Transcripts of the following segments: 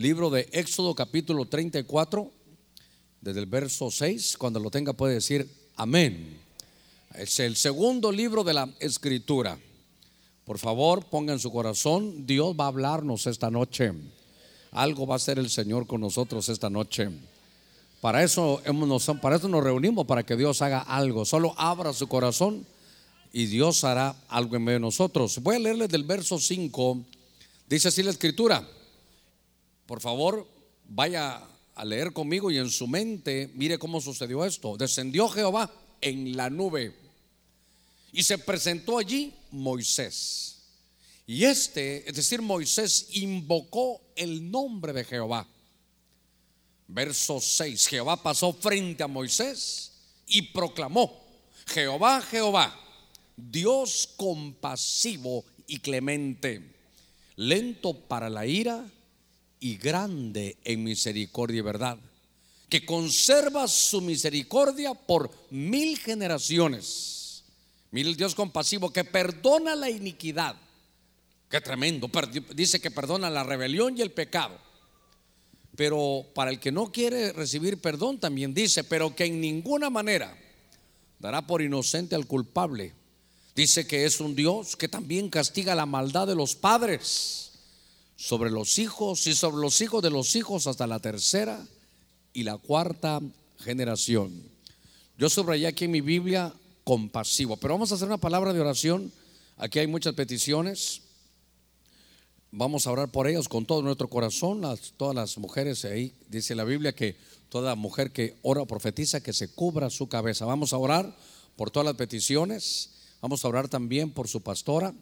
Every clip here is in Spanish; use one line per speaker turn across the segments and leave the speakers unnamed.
libro de Éxodo capítulo 34, desde el verso 6, cuando lo tenga puede decir amén. Es el segundo libro de la escritura. Por favor, ponga en su corazón, Dios va a hablarnos esta noche. Algo va a hacer el Señor con nosotros esta noche. Para eso, hemos, para eso nos reunimos, para que Dios haga algo. Solo abra su corazón y Dios hará algo en medio de nosotros. Voy a leerles del verso 5. Dice así la escritura. Por favor, vaya a leer conmigo y en su mente mire cómo sucedió esto. Descendió Jehová en la nube y se presentó allí Moisés. Y este, es decir, Moisés invocó el nombre de Jehová. Verso 6. Jehová pasó frente a Moisés y proclamó, Jehová, Jehová, Dios compasivo y clemente, lento para la ira y grande en misericordia y verdad, que conserva su misericordia por mil generaciones. Mira el Dios compasivo que perdona la iniquidad. Qué tremendo. Dice que perdona la rebelión y el pecado. Pero para el que no quiere recibir perdón también dice, pero que en ninguna manera dará por inocente al culpable. Dice que es un Dios que también castiga la maldad de los padres sobre los hijos y sobre los hijos de los hijos hasta la tercera y la cuarta generación. Yo subrayé aquí en mi Biblia compasivo, pero vamos a hacer una palabra de oración. Aquí hay muchas peticiones. Vamos a orar por ellas con todo nuestro corazón. todas las mujeres ahí, dice la Biblia que toda mujer que ora o profetiza que se cubra su cabeza. Vamos a orar por todas las peticiones. Vamos a orar también por su pastora.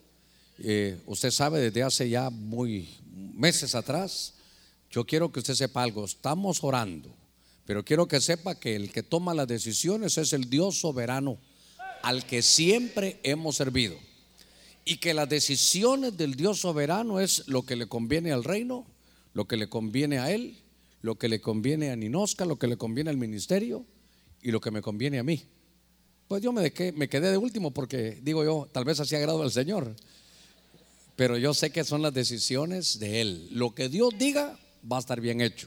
Eh, usted sabe desde hace ya muy meses atrás, yo quiero que usted sepa algo, estamos orando, pero quiero que sepa que el que toma las decisiones es el Dios soberano al que siempre hemos servido. Y que las decisiones del Dios soberano es lo que le conviene al reino, lo que le conviene a él, lo que le conviene a Ninosca, lo que le conviene al ministerio y lo que me conviene a mí. Pues yo me, me quedé de último porque digo yo, tal vez hacía agrado al Señor pero yo sé que son las decisiones de Él. Lo que Dios diga va a estar bien hecho.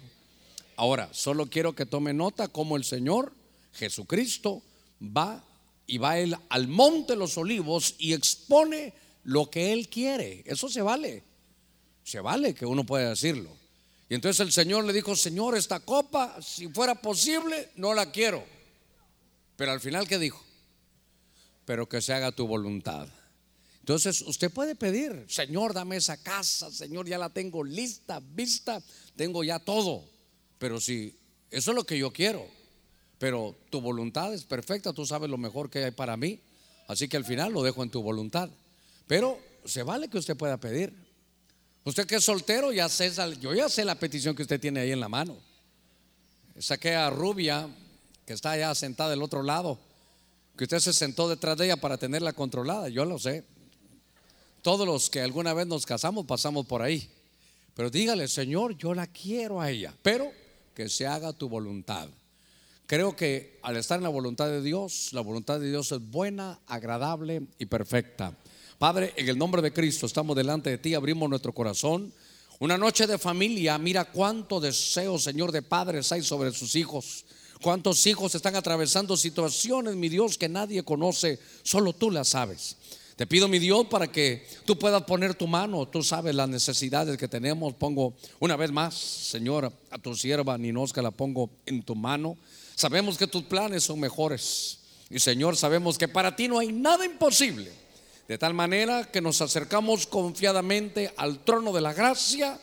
Ahora, solo quiero que tome nota cómo el Señor Jesucristo va y va él al monte de los olivos y expone lo que Él quiere. Eso se vale. Se vale que uno pueda decirlo. Y entonces el Señor le dijo, Señor, esta copa, si fuera posible, no la quiero. Pero al final, ¿qué dijo? Pero que se haga tu voluntad. Entonces usted puede pedir, Señor, dame esa casa, Señor, ya la tengo lista, vista, tengo ya todo. Pero si eso es lo que yo quiero, pero tu voluntad es perfecta, tú sabes lo mejor que hay para mí, así que al final lo dejo en tu voluntad. Pero se vale que usted pueda pedir. Usted que es soltero, ya sé, yo ya sé la petición que usted tiene ahí en la mano. Saqué a Rubia, que está allá sentada del otro lado, que usted se sentó detrás de ella para tenerla controlada, yo lo sé. Todos los que alguna vez nos casamos pasamos por ahí. Pero dígale, Señor, yo la quiero a ella, pero que se haga tu voluntad. Creo que al estar en la voluntad de Dios, la voluntad de Dios es buena, agradable y perfecta. Padre, en el nombre de Cristo estamos delante de ti, abrimos nuestro corazón. Una noche de familia, mira cuánto deseo, Señor, de padres hay sobre sus hijos. Cuántos hijos están atravesando situaciones, mi Dios, que nadie conoce, solo tú las sabes. Te pido, mi Dios, para que tú puedas poner tu mano. Tú sabes las necesidades que tenemos. Pongo una vez más, Señor, a tu sierva Ninosca la pongo en tu mano. Sabemos que tus planes son mejores. Y Señor, sabemos que para ti no hay nada imposible. De tal manera que nos acercamos confiadamente al trono de la gracia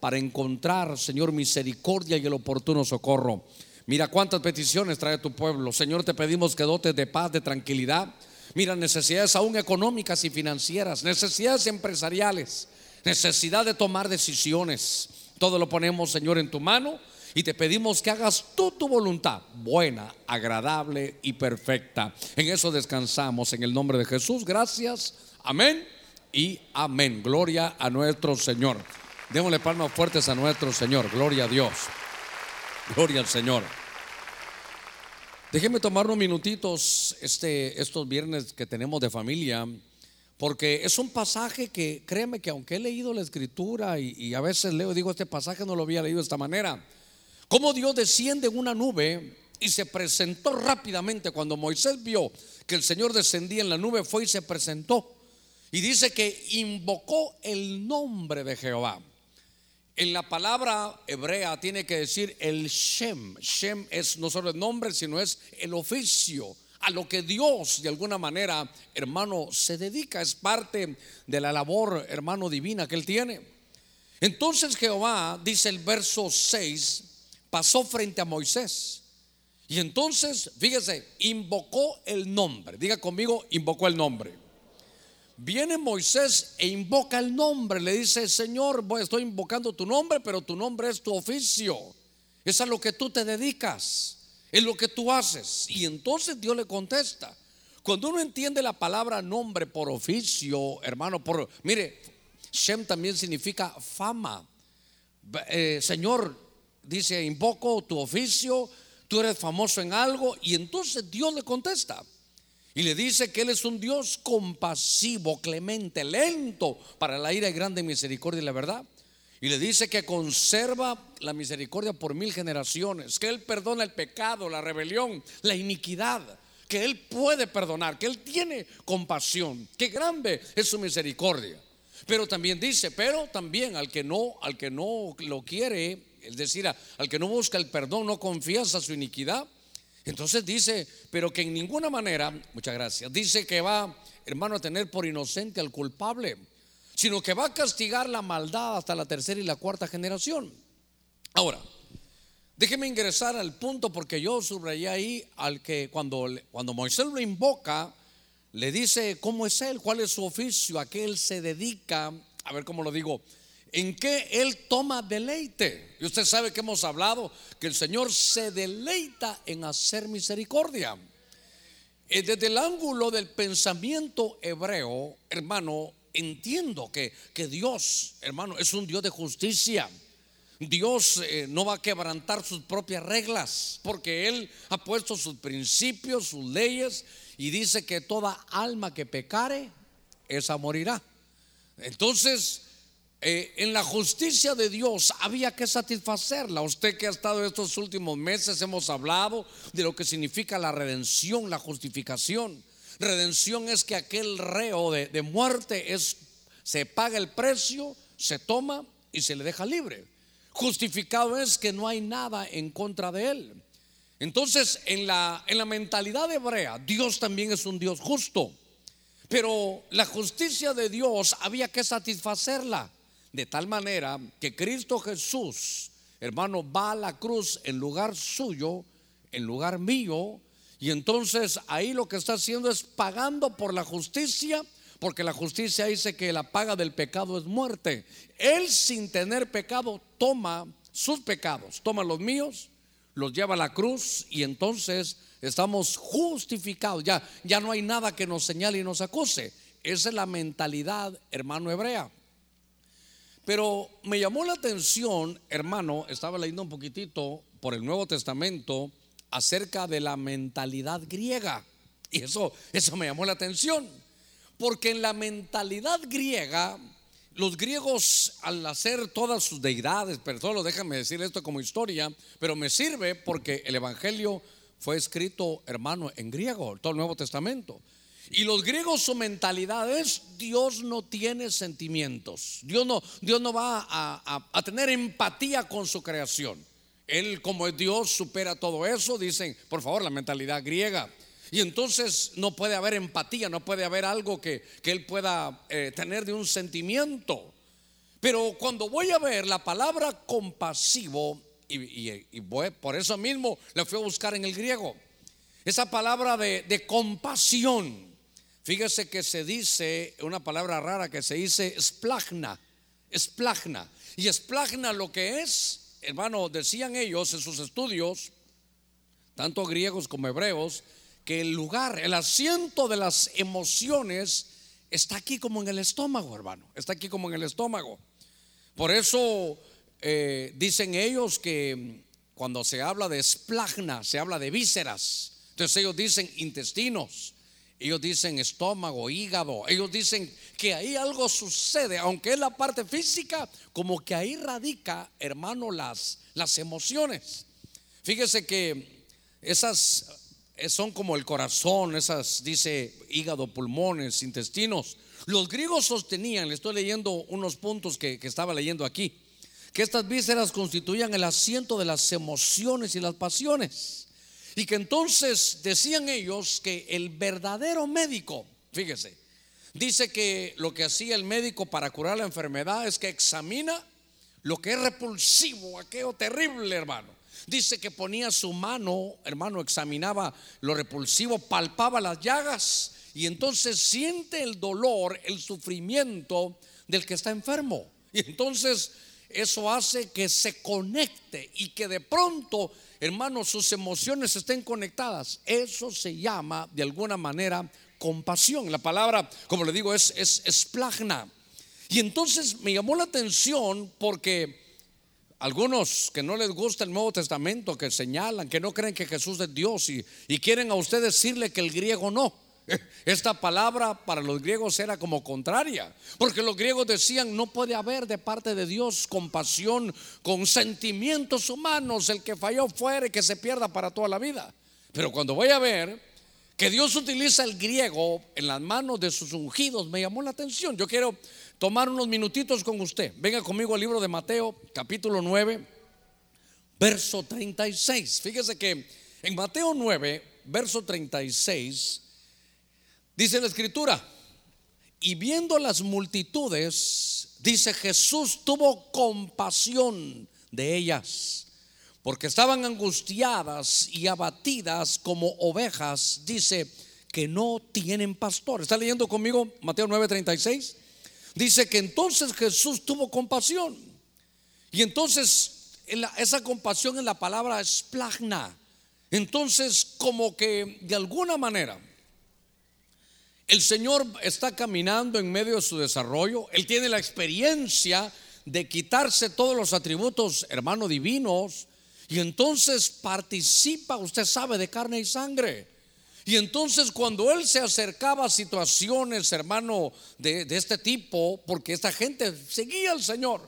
para encontrar, Señor, misericordia y el oportuno socorro. Mira cuántas peticiones trae tu pueblo. Señor, te pedimos que dotes de paz, de tranquilidad Mira, necesidades aún económicas y financieras, necesidades empresariales, necesidad de tomar decisiones. Todo lo ponemos, Señor, en tu mano y te pedimos que hagas tú tu voluntad, buena, agradable y perfecta. En eso descansamos, en el nombre de Jesús. Gracias. Amén y amén. Gloria a nuestro Señor. Démosle palmas fuertes a nuestro Señor. Gloria a Dios. Gloria al Señor. Déjenme tomar unos minutitos este, estos viernes que tenemos de familia porque es un pasaje que, créeme que aunque he leído la escritura y, a veces leo, digo, este pasaje no lo había leído de esta manera, cómo Dios desciende en una nube y se presentó rápidamente cuando Moisés vio que el Señor descendía en la nube, fue y se presentó. Y dice que invocó el nombre de Jehová. En la palabra hebrea tiene que decir el Shem. Shem es no solo el nombre, sino es el oficio a lo que Dios de alguna manera, hermano, se dedica, es parte de la labor, hermano, divina que él tiene. Entonces Jehová, dice el verso 6, pasó frente a Moisés. Y entonces, fíjese, invocó el nombre. Diga conmigo, invocó el nombre. Viene Moisés e invoca el nombre. Le dice, Señor, estoy invocando tu nombre, pero tu nombre es tu oficio. Es a lo que tú te dedicas es lo que tú haces. Y entonces Dios le contesta. Cuando uno entiende la palabra nombre por oficio, hermano, por, mire, Shem también significa fama. Eh, señor, dice, invoco tu oficio, tú eres famoso en algo, y entonces Dios le contesta. Y le dice que Él es un Dios compasivo, clemente, lento para la ira y grande misericordia y la verdad. Y le dice que conserva la misericordia por mil generaciones, que Él perdona el pecado, la rebelión, la iniquidad, que Él puede perdonar, que Él tiene compasión, que grande es su misericordia. Pero también dice, pero también al que no, al que no lo quiere, es decir, al que no busca el perdón, no confiesa su iniquidad. Entonces dice, pero que en ninguna manera, muchas gracias, dice que va, hermano, a tener por inocente al culpable sino que va a castigar la maldad hasta la tercera y la cuarta generación. Ahora, déjeme ingresar al punto porque yo subrayé ahí al que cuando, cuando Moisés lo invoca, le dice cómo es él, cuál es su oficio, a qué él se dedica, a ver cómo lo digo, en qué él toma deleite. Y usted sabe que hemos hablado que el Señor se deleita en hacer misericordia. Eh, desde el ángulo del pensamiento hebreo, hermano, entiendo que, que Dios, hermano, es un Dios de justicia. Dios eh, no va a quebrantar sus propias reglas, porque Él ha puesto sus principios, sus leyes, y dice que toda alma que pecare, esa morirá. Entonces, eh, en la justicia de Dios había que satisfacerla. Usted que ha estado estos últimos meses, hemos hablado de lo que significa la redención, la justificación. Redención es que aquel reo de, muerte se paga el precio, se toma y se le deja libre. Justificado es que no hay nada en contra de él. Entonces, en la mentalidad hebrea, Dios también es un Dios justo. Pero la justicia de Dios había que satisfacerla. De tal manera que Cristo Jesús, hermano, va a la cruz en lugar suyo, en lugar mío, y entonces ahí lo que está haciendo es pagando por la justicia, porque la justicia dice que la paga del pecado es muerte. Él sin tener pecado toma sus pecados, toma los míos, los lleva a la cruz y entonces estamos justificados. Ya, ya no hay nada que nos señale y nos acuse. Esa es la mentalidad, hermano hebrea. Pero me llamó la atención, hermano, estaba leyendo un poquitito por el Nuevo Testamento acerca de la mentalidad griega. Y eso, eso me llamó la atención. Porque en la mentalidad griega, los griegos al hacer todas sus deidades, pero solo déjame decir esto como historia, pero me sirve porque el Evangelio fue escrito, hermano, en griego, todo el Nuevo Testamento. Y los griegos su mentalidad es Dios no tiene sentimientos, Dios no, Dios no va a tener empatía con su creación. Él como es Dios supera todo eso, dicen, por favor, la mentalidad griega. Y entonces no puede haber empatía, no puede haber algo que, Él pueda eh, tener de un sentimiento. Pero cuando voy a ver la palabra compasivo, y, por eso mismo la fui a buscar en el griego, esa palabra de, de compasión, fíjese que se dice, una palabra rara que se dice esplagna, esplagna. Y esplagna lo que es hermano, decían ellos en sus estudios, tanto griegos como hebreos, que el lugar, el asiento de las emociones está aquí como en el estómago, hermano, está aquí como en el estómago. Por eso eh, dicen ellos que cuando se habla de esplagna, se habla de vísceras. Entonces ellos dicen intestinos. Ellos dicen estómago, hígado, ellos dicen que ahí algo sucede, aunque es la parte física, como que ahí radica, hermano, las, las emociones. Fíjese que esas son como el corazón, esas, dice, hígado, pulmones, intestinos. Los griegos sostenían, le estoy leyendo unos puntos que, que estaba leyendo aquí, que estas vísceras constituían el asiento de las emociones y las pasiones. Y que entonces decían ellos que el verdadero médico, fíjese, dice que lo que hacía el médico para curar la enfermedad es que examina lo que es repulsivo, aquello terrible, hermano. Dice que ponía su mano, hermano, examinaba lo repulsivo, palpaba las llagas y entonces siente el dolor, el sufrimiento del que está enfermo. Y entonces eso hace que se conecte y que de pronto hermanos, sus emociones estén conectadas. Eso se llama, de alguna manera, compasión. La palabra, como le digo, es, es, plagna. Y entonces me llamó la atención porque algunos que no les gusta el Nuevo Testamento, que señalan, que no creen que Jesús es Dios y, y quieren a usted decirle que el griego no. Esta palabra para los griegos era como contraria, porque los griegos decían, no puede haber de parte de Dios compasión con sentimientos humanos, el que falló fuere que se pierda para toda la vida. Pero cuando voy a ver que Dios utiliza el griego en las manos de sus ungidos, me llamó la atención. Yo quiero tomar unos minutitos con usted. Venga conmigo al libro de Mateo, capítulo 9, verso 36. Fíjese que en Mateo 9, verso 36, Dice la escritura, y viendo las multitudes, dice Jesús tuvo compasión de ellas, porque estaban angustiadas y abatidas como ovejas, dice que no tienen pastor. ¿Está leyendo conmigo Mateo 9:36? Dice que entonces Jesús tuvo compasión. Y entonces esa compasión en la palabra es plagna. Entonces como que de alguna manera el Señor está caminando en medio de su desarrollo. Él tiene la experiencia de quitarse todos los atributos, hermano, divinos. Y entonces participa, usted sabe, de carne y sangre. Y entonces cuando él se acercaba a situaciones, hermano, de, este tipo, porque esta gente seguía al Señor,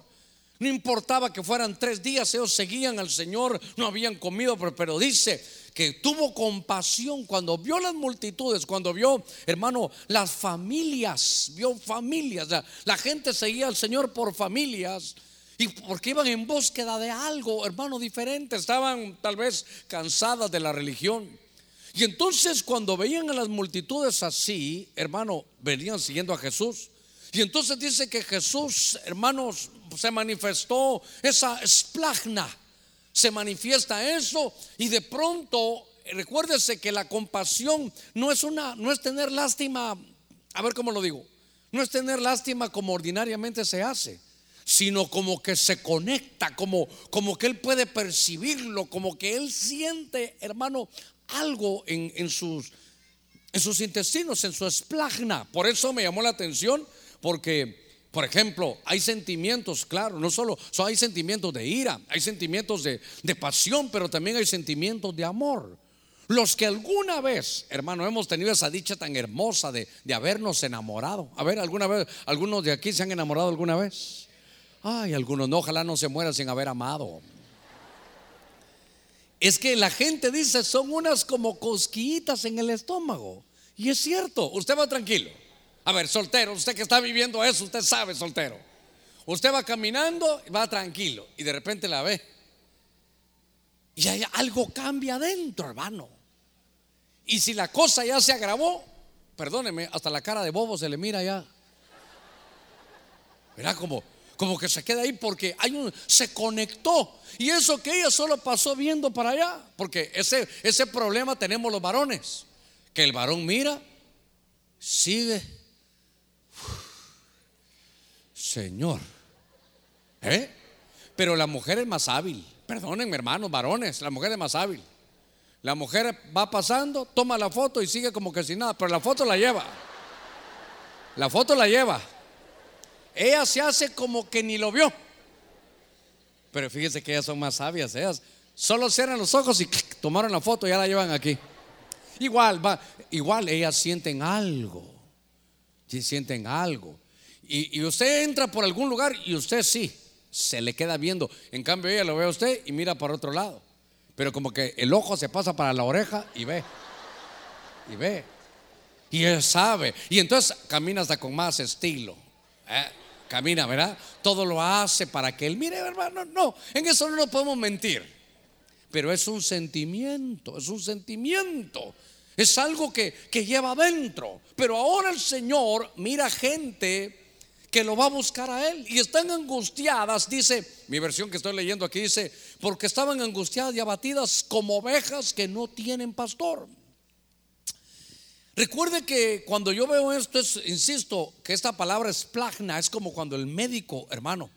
no importaba que fueran tres días, ellos seguían al Señor, no habían comido, pero, pero dice que tuvo compasión cuando vio las multitudes, cuando vio, hermano, las familias, vio familias, la, gente seguía al Señor por familias. Y porque iban en búsqueda de algo, hermano, diferente. Estaban tal vez cansadas de la religión. Y entonces cuando veían a las multitudes así, hermano, venían siguiendo a Jesús. Y entonces dice que Jesús, hermanos, se manifestó esa esplagna, se manifiesta eso y de pronto, recuérdese que la compasión no es una, no es tener lástima, a ver cómo lo digo, no es tener lástima como ordinariamente se hace sino como que se conecta, como, como que él puede percibirlo, como que él siente, hermano, algo en, en, sus, en sus intestinos, en su esplagna. Por eso me llamó la atención, porque por ejemplo, hay sentimientos, claro, no solo, hay sentimientos de ira, hay sentimientos de, pasión, pero también hay sentimientos de amor. Los que alguna vez, hermano, hemos tenido esa dicha tan hermosa de, de habernos enamorado. A ver, alguna vez, algunos de aquí se han enamorado alguna vez. Ay, algunos no, ojalá no se mueran sin haber amado. Es que la gente dice son unas como cosquillitas en el estómago. Y es cierto, usted va tranquilo. A ver, soltero, usted que está viviendo eso, usted sabe, soltero. Usted va caminando, va tranquilo y de repente la ve. Y algo cambia adentro, hermano. Y si la cosa ya se agravó, perdóneme, hasta la cara de bobo se le mira ya. Verá como, como que se queda ahí porque hay un, se conectó. Y eso que ella solo pasó viendo para allá. Porque ese, ese problema tenemos los varones. Que el varón mira, sigue Señor. ¿Eh? Pero la mujer es más hábil. Perdónenme, hermanos, varones, la mujer es más hábil. La mujer va pasando, toma la foto y sigue como que sin nada, pero la foto la lleva. La foto la lleva. Ella se hace como que ni lo vio. Pero fíjese que ellas son más sabias. Ellas solo cierran los ojos y tomaron la foto y ya la llevan aquí. Igual, va, igual ellas sienten algo. Si sienten algo. Y, usted entra por algún lugar y usted sí, se le queda viendo. En cambio, ella lo ve a usted y mira para otro lado. Pero como que el ojo se pasa para la oreja y ve. Y ve. Y él sabe. Y entonces camina hasta con más estilo. ¿eh? Camina, ¿verdad? Todo lo hace para que él mire, hermano. No, en eso no nos podemos mentir. Pero es un sentimiento, es un sentimiento. Es algo que, que lleva adentro. Pero ahora el Señor mira gente que lo va a buscar a él y están angustiadas, dice, mi versión que estoy leyendo aquí dice, porque estaban angustiadas y abatidas como ovejas que no tienen pastor. Recuerde que cuando yo veo esto, es, insisto, que esta palabra es plagna, es como cuando el médico, hermano,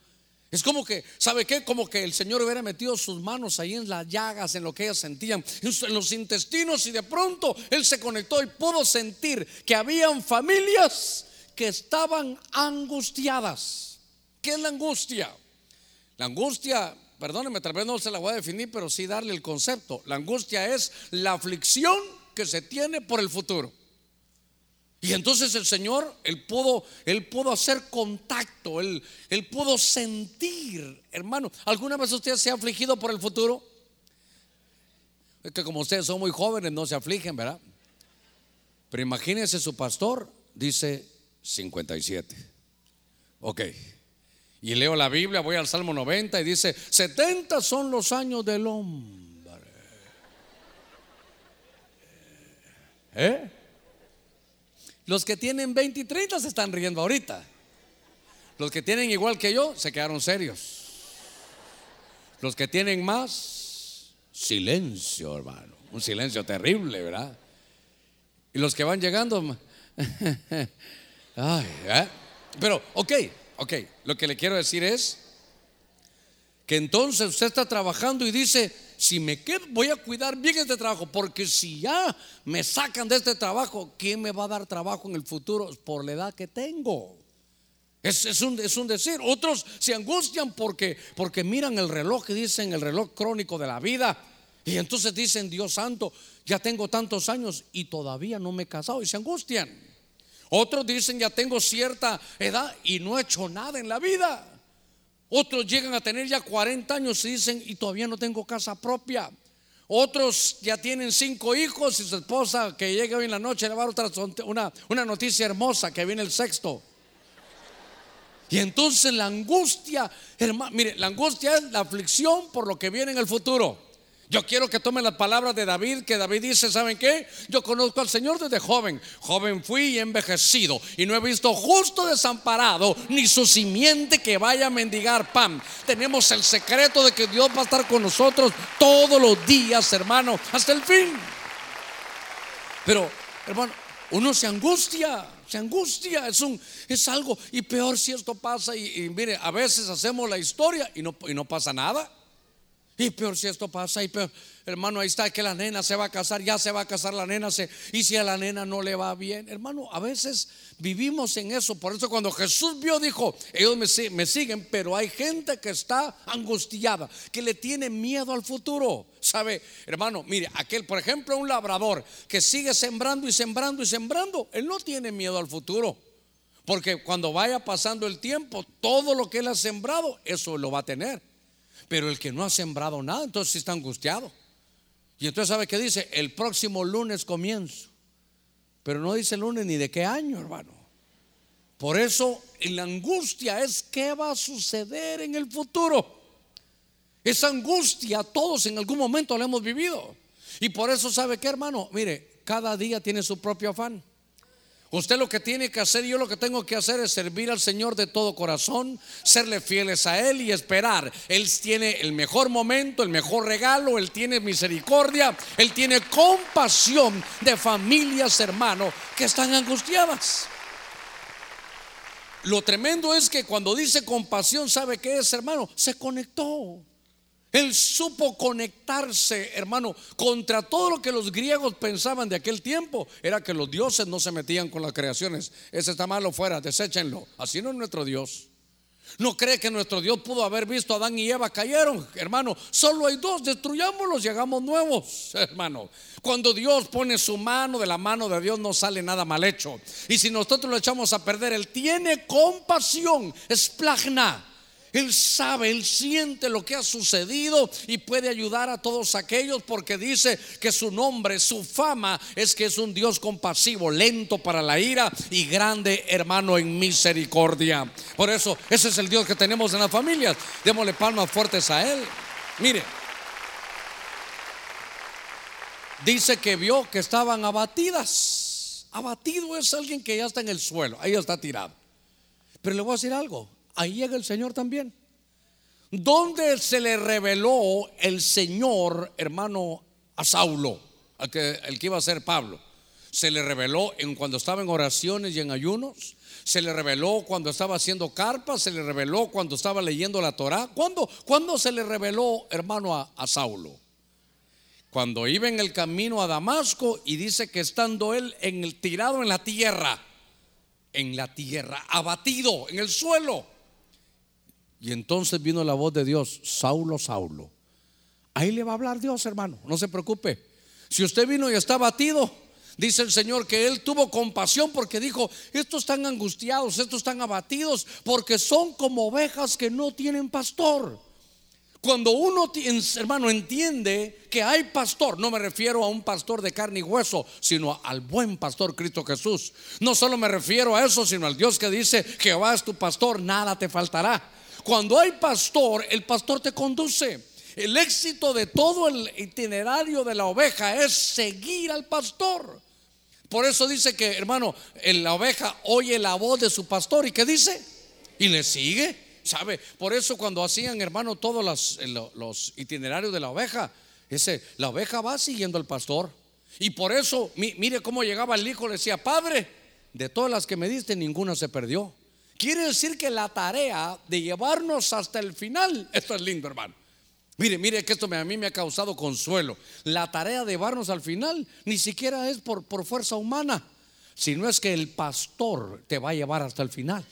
es como que, ¿sabe qué? Como que el Señor hubiera metido sus manos ahí en las llagas, en lo que ellas sentían, en los intestinos, y de pronto Él se conectó y pudo sentir que habían familias que estaban angustiadas. ¿Qué es la angustia? La angustia, perdóneme, tal vez no se la voy a definir, pero sí darle el concepto. La angustia es la aflicción que se tiene por el futuro. Y entonces el Señor, Él pudo, él pudo hacer contacto, él, él pudo sentir, hermano. ¿Alguna vez usted se ha afligido por el futuro? Es que como ustedes son muy jóvenes, no se afligen, ¿verdad? Pero imagínese su pastor, dice 57. Ok. Y leo la Biblia, voy al Salmo 90 y dice, 70 son los años del hombre. ¿Eh? Los que tienen 20 y 30 se están riendo ahorita. Los que tienen igual que yo se quedaron serios. Los que tienen más, silencio, hermano. Un silencio terrible, ¿verdad? Y los que van llegando, ay, ¿eh? pero, ok, ok, lo que le quiero decir es que entonces usted está trabajando y dice, si me quedo, voy a cuidar bien este trabajo, porque si ya me sacan de este trabajo, ¿quién me va a dar trabajo en el futuro por la edad que tengo? Es, un, es un, decir. Otros se angustian porque, porque miran el reloj y dicen el reloj crónico de la vida. Y entonces dicen, Dios santo, ya tengo tantos años y todavía no me he casado y se angustian. Otros dicen, ya tengo cierta edad y no he hecho nada en la vida. Otros llegan a tener ya 40 años y dicen, y todavía no tengo casa propia. Otros ya tienen cinco hijos y su esposa que llega hoy en la noche le va a dar una, una noticia hermosa que viene el sexto. Y entonces la angustia, hermano, mire, la angustia es la aflicción por lo que viene en el futuro. Yo quiero que tomen las palabras de David, que David dice, ¿saben qué? Yo conozco al Señor desde joven. Joven fui y envejecido. Y no he visto justo desamparado, ni su simiente que vaya a mendigar pan. Tenemos el secreto de que Dios va a estar con nosotros todos los días, hermano, hasta el fin. Pero, hermano, uno se angustia, se angustia, es, un, es algo. Y peor si esto pasa. Y, mire, a veces hacemos la historia y no, y no pasa nada. Y peor si esto pasa, y peor, hermano, ahí está que la nena se va a casar, ya se va a casar la nena, se, y si a la nena no le va bien, hermano, a veces vivimos en eso. Por eso cuando Jesús vio, dijo, ellos me, me siguen, pero hay gente que está angustiada, que le tiene miedo al futuro. ¿Sabe, hermano? Mire, aquel, por ejemplo, un labrador que sigue sembrando y sembrando y sembrando, él no tiene miedo al futuro. Porque cuando vaya pasando el tiempo, todo lo que él ha sembrado, eso lo va a tener. Pero el que no ha sembrado nada, entonces está angustiado. Y entonces sabe qué dice, el próximo lunes comienzo. Pero no dice lunes ni de qué año, hermano. Por eso la angustia es qué va a suceder en el futuro. Esa angustia todos en algún momento la hemos vivido. Y por eso sabe qué, hermano, mire, cada día tiene su propio afán. Usted lo que tiene que hacer, yo lo que tengo que hacer es servir al Señor de todo corazón, serle fieles a Él y esperar. Él tiene el mejor momento, el mejor regalo, Él tiene misericordia, Él tiene compasión de familias, hermano, que están angustiadas. Lo tremendo es que cuando dice compasión, ¿sabe qué es, hermano? Se conectó. Él supo conectarse, hermano, contra todo lo que los griegos pensaban de aquel tiempo. Era que los dioses no se metían con las creaciones. Ese está malo fuera, deséchenlo. Así no es nuestro Dios. ¿No cree que nuestro Dios pudo haber visto a Adán y Eva cayeron? Hermano, solo hay dos, destruyámoslos y hagamos nuevos, hermano. Cuando Dios pone su mano, de la mano de Dios no sale nada mal hecho. Y si nosotros lo echamos a perder, Él tiene compasión, es plagna. Él sabe, Él siente lo que ha sucedido y puede ayudar a todos aquellos porque dice que su nombre, su fama es que es un Dios compasivo, lento para la ira y grande hermano en misericordia. Por eso, ese es el Dios que tenemos en las familias. Démosle palmas fuertes a Él. Mire, dice que vio que estaban abatidas. Abatido es alguien que ya está en el suelo, ahí está tirado. Pero le voy a decir algo, ahí llega el Señor también. ¿Dónde se le reveló el Señor, hermano, a Saulo, el que iba a ser Pablo? Se le reveló en cuando estaba en oraciones y en ayunos. Se le reveló cuando estaba haciendo carpas. Se le reveló cuando estaba leyendo la Torah. ¿Cuándo, ¿cuándo se le reveló, hermano, a, a Saulo? Cuando iba en el camino a Damasco y dice que estando él en el tirado en la tierra, en la tierra, abatido en el suelo y entonces vino la voz de Dios, Saulo, Saulo. Ahí le va a hablar Dios, hermano, no se preocupe. Si usted vino y está abatido, dice el Señor que Él tuvo compasión porque dijo, estos están angustiados, estos están abatidos, porque son como ovejas que no tienen pastor. Cuando uno, hermano, entiende que hay pastor, no me refiero a un pastor de carne y hueso, sino al buen pastor Cristo Jesús. No solo me refiero a eso, sino al Dios que dice, Jehová es tu pastor, nada te faltará. Cuando hay pastor, el pastor te conduce. El éxito de todo el itinerario de la oveja es seguir al pastor. Por eso dice que, hermano, la oveja oye la voz de su pastor y ¿qué dice? Y le sigue. ¿Sabe? Por eso cuando hacían, hermano, todos los, los itinerarios de la oveja, ese, la oveja va siguiendo al pastor. Y por eso, mire cómo llegaba el hijo, le decía, Padre, de todas las que me diste, ninguna se perdió. Quiere decir que la tarea de llevarnos hasta el final, esto es lindo, hermano. Mire, mire que esto a mí me ha causado consuelo. La tarea de llevarnos al final ni siquiera es por, por fuerza humana, sino es que el pastor te va a llevar hasta el final.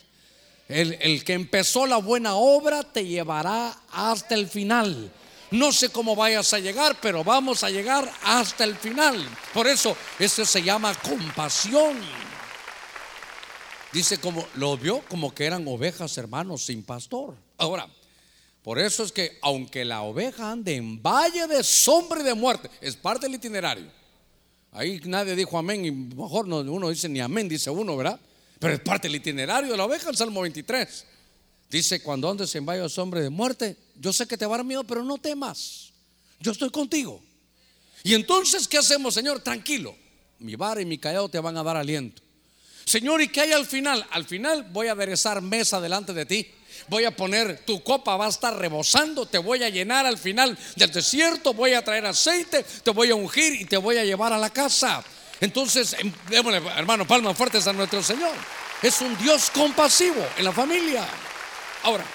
El, el, que empezó la buena obra te llevará hasta el final. No sé cómo vayas a llegar, pero vamos a llegar hasta el final. Por eso, eso se llama compasión. Dice como, lo vio como que eran ovejas hermanos sin pastor. Ahora, por eso es que aunque la oveja ande en valle de sombra y de muerte, es parte del itinerario. Ahí nadie dijo amén y mejor no, uno dice ni amén, dice uno, ¿verdad? Pero es parte del itinerario de la oveja, el Salmo 23. Dice, cuando andes en valle de sombra y de muerte, yo sé que te va a dar miedo, pero no temas. Yo estoy contigo. Y entonces, ¿qué hacemos, Señor? Tranquilo. Mi vara y mi callado te van a dar aliento. Señor, ¿y qué hay al final? Al final voy a aderezar mesa delante de ti. Voy a poner, tu copa va a estar rebosando, te voy a llenar al final del desierto, voy a traer aceite, te voy a ungir y te voy a llevar a la casa. Entonces, em, hermano, palmas fuertes a nuestro Señor. Es un Dios compasivo en la familia. Ahora,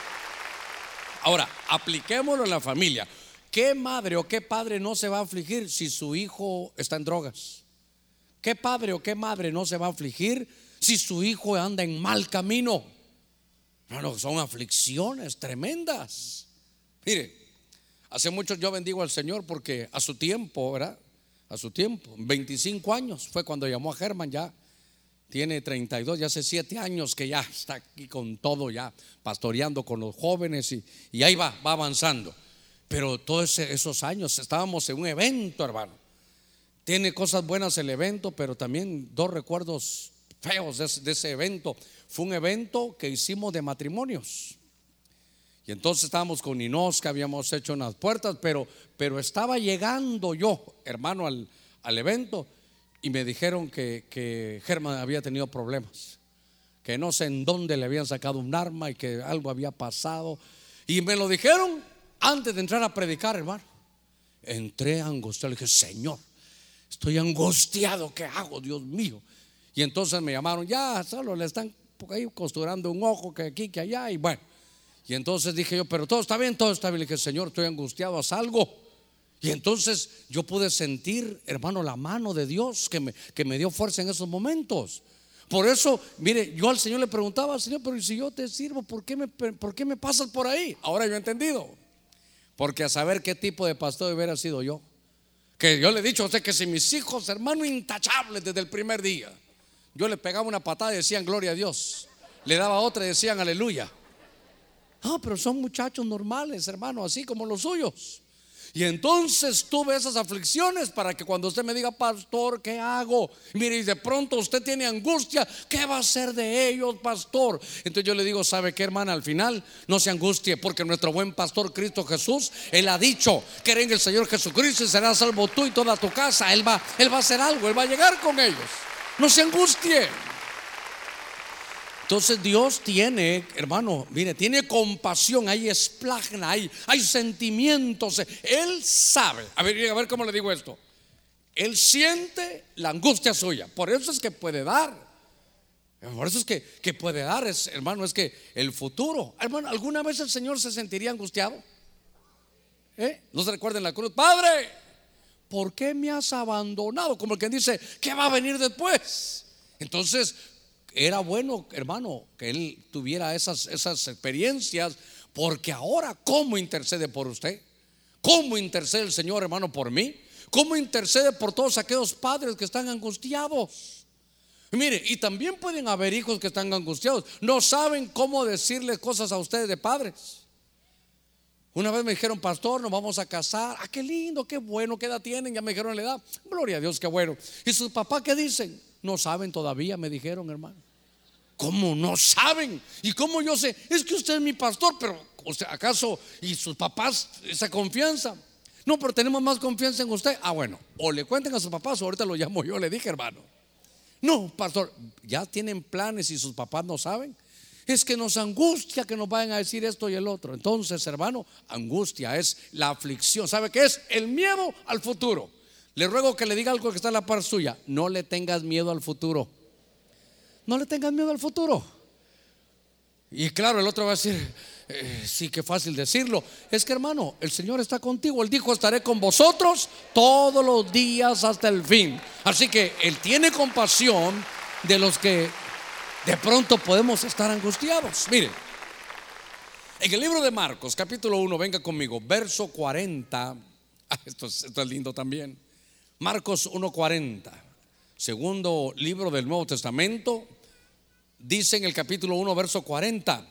ahora, apliquémoslo en la familia. ¿Qué madre o qué padre no se va a afligir si su hijo está en drogas? ¿Qué padre o qué madre no se va a afligir si su hijo anda en mal camino? No, no, son aflicciones tremendas. Mire, hace mucho yo bendigo al Señor porque a su tiempo, ¿verdad? A su tiempo, 25 años fue cuando llamó a Germán ya. Tiene 32, ya hace 7 años que ya está aquí con todo, ya pastoreando con los jóvenes y, y ahí va, va avanzando. Pero todos esos años estábamos en un evento, hermano. Tiene cosas buenas el evento, pero también dos recuerdos feos de, ese evento. Fue un evento que hicimos de matrimonios. Y entonces estábamos con que habíamos hecho unas puertas, pero, pero estaba llegando yo, hermano, al, al evento y me dijeron que, que Germán había tenido problemas, que no sé en dónde le habían sacado un arma y que algo había pasado. Y me lo dijeron antes de entrar a predicar, hermano. Entré angustiado, le dije, Señor, Estoy angustiado, ¿qué hago, Dios mío? Y entonces me llamaron, ya, solo le están ahí costurando un ojo que aquí, que allá, y bueno. Y entonces dije yo, pero todo está bien, todo está bien. Le dije, Señor, estoy angustiado, haz algo. Y entonces yo pude sentir, hermano, la mano de Dios que me, que me dio fuerza en esos momentos. Por eso, mire, yo al Señor le preguntaba, Señor, pero si yo te sirvo, ¿por qué me, por qué me pasas por ahí? Ahora yo he entendido. Porque a saber qué tipo de pastor hubiera sido yo. Que yo le he dicho a usted que si mis hijos, hermano, intachables desde el primer día, yo le pegaba una patada y decían gloria a Dios. Le daba otra y decían aleluya. No, pero son muchachos normales, hermano, así como los suyos. Y entonces tuve esas aflicciones para que cuando usted me diga, pastor, ¿qué hago? Mire, y de pronto usted tiene angustia, ¿qué va a hacer de ellos, pastor? Entonces yo le digo, ¿sabe qué, hermana? Al final no se angustie, porque nuestro buen pastor Cristo Jesús, Él ha dicho, que en el Señor Jesucristo y será salvo tú y toda tu casa. Él va, Él va a hacer algo, Él va a llegar con ellos. No se angustie. Entonces Dios tiene, hermano, mire, tiene compasión, hay esplagna, hay, hay sentimientos. Él sabe. A ver, a ver cómo le digo esto. Él siente la angustia suya. Por eso es que puede dar. Por eso es que, que puede dar, hermano, es que el futuro. Hermano, ¿alguna vez el Señor se sentiría angustiado? ¿Eh? No se recuerden la cruz. Padre, ¿por qué me has abandonado? Como el que dice, ¿qué va a venir después? Entonces, era bueno, hermano, que él tuviera esas, esas experiencias, porque ahora, ¿cómo intercede por usted? ¿Cómo intercede el Señor, hermano, por mí? ¿Cómo intercede por todos aquellos padres que están angustiados? Mire, y también pueden haber hijos que están angustiados. No saben cómo decirles cosas a ustedes de padres. Una vez me dijeron, pastor, nos vamos a casar. Ah, qué lindo, qué bueno, qué edad tienen. Ya me dijeron la edad. Gloria a Dios, qué bueno. ¿Y sus papás qué dicen? No saben todavía, me dijeron, hermano. ¿Cómo no saben? ¿Y cómo yo sé? Es que usted es mi pastor, pero ¿acaso y sus papás esa confianza? No, pero tenemos más confianza en usted. Ah, bueno, o le cuenten a sus papás o ahorita lo llamo yo, le dije, hermano. No, pastor, ya tienen planes y sus papás no saben. Es que nos angustia que nos vayan a decir esto y el otro. Entonces, hermano, angustia es la aflicción. ¿Sabe qué es? El miedo al futuro. Le ruego que le diga algo que está en la par suya. No le tengas miedo al futuro. No le tengas miedo al futuro. Y claro, el otro va a decir, eh, sí, que fácil decirlo. Es que hermano, el Señor está contigo. Él dijo, estaré con vosotros todos los días hasta el fin. Así que Él tiene compasión de los que de pronto podemos estar angustiados. Mire, en el libro de Marcos, capítulo 1, venga conmigo, verso 40. esto, esto es lindo también. Marcos 1:40, segundo libro del Nuevo Testamento, dice en el capítulo 1, verso 40,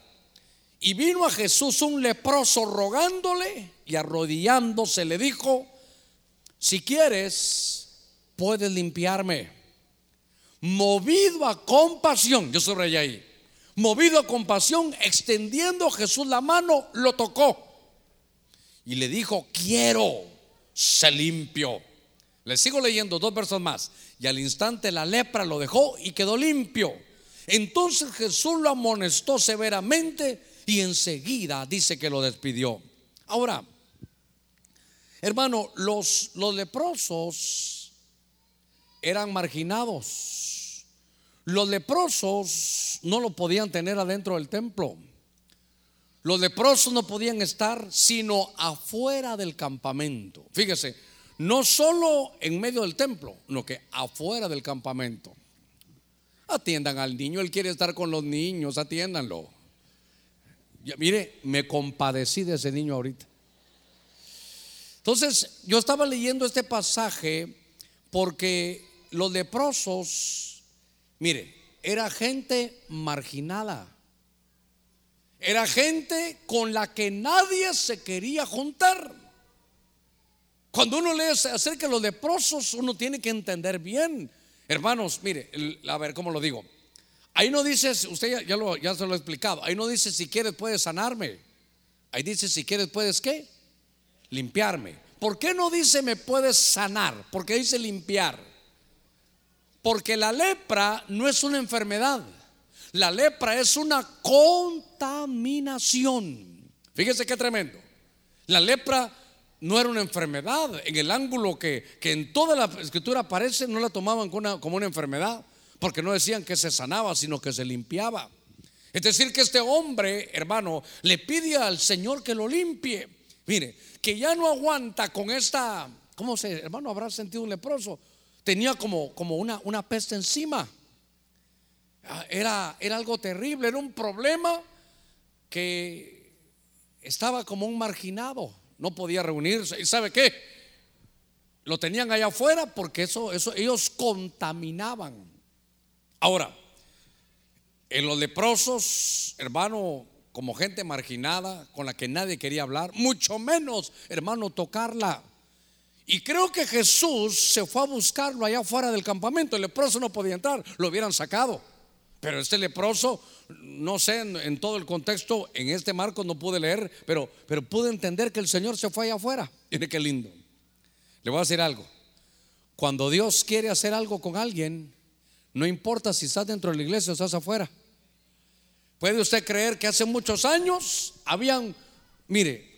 y vino a Jesús un leproso rogándole y arrodillándose le dijo, si quieres, puedes limpiarme. Movido a compasión, yo subrayé ahí, movido a compasión, extendiendo Jesús la mano, lo tocó y le dijo, quiero, se limpió. Le sigo leyendo dos versos más. Y al instante la lepra lo dejó y quedó limpio. Entonces Jesús lo amonestó severamente y enseguida dice que lo despidió. Ahora, hermano, los, los leprosos eran marginados. Los leprosos no lo podían tener adentro del templo. Los leprosos no podían estar sino afuera del campamento. Fíjese, no solo en medio del templo, sino que afuera del campamento. Atiendan al niño, él quiere estar con los niños, atiéndanlo. mire, me compadecí de ese niño ahorita. Entonces, yo estaba leyendo este pasaje porque los leprosos, mire, era gente marginada. Era gente con la que nadie se quería juntar. Cuando uno lee acerca de los leprosos, uno tiene que entender bien. Hermanos, mire, a ver cómo lo digo. Ahí no dice, usted ya, lo, ya se lo he explicado, ahí no dice si quieres puedes sanarme. Ahí dice si quieres puedes qué? Limpiarme. ¿Por qué no dice me puedes sanar? Porque dice limpiar. Porque la lepra no es una enfermedad. La lepra es una contaminación. Fíjese qué tremendo. La lepra no era una enfermedad. En el ángulo que, en toda la escritura aparece, no la tomaban como una, como una enfermedad, porque no decían que se sanaba, sino que se limpiaba. Es decir, que este hombre, hermano, le pide al Señor que lo limpie. Mire, que ya no aguanta con esta, ¿cómo se, hermano, habrá sentido un leproso? Tenía como, como una, una peste encima. Ah, era, era algo terrible, era un problema que estaba como un marginado, no podía reunirse. ¿Y sabe qué? Lo tenían allá afuera porque eso, eso ellos contaminaban. Ahora, en los leprosos, hermano, como gente marginada con la que nadie quería hablar, mucho menos, hermano, tocarla. Y creo que Jesús se fue a buscarlo allá afuera del campamento. El leproso no podía entrar, lo hubieran sacado. Pero este leproso, no sé en, todo el contexto, en este marco no pude leer, pero, pero pude entender que el Señor se fue allá afuera. Mire qué lindo. Le voy a decir algo. Cuando Dios quiere hacer algo con alguien, no importa si estás dentro de la iglesia o estás afuera. Puede usted creer que hace muchos años habían, mire,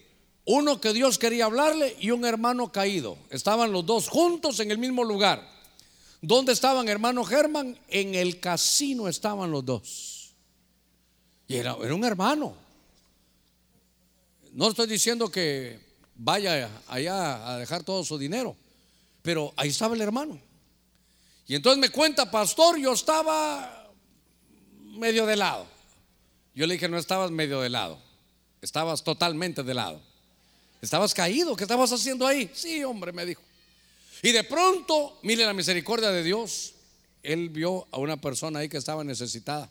uno que Dios quería hablarle y un hermano caído. Estaban los dos juntos en el mismo lugar. ¿Dónde estaban, hermano Germán? En el casino estaban los dos. Y era, un hermano. No estoy diciendo que vaya allá a dejar todo su dinero, pero ahí estaba el hermano. Y entonces me cuenta, pastor, yo estaba medio de lado. Yo le dije, no estabas medio de lado, estabas totalmente de lado. Estabas caído, ¿qué estabas haciendo ahí? Sí, hombre, me dijo. Y de pronto, mire la misericordia de Dios, él vio a una persona ahí que estaba necesitada.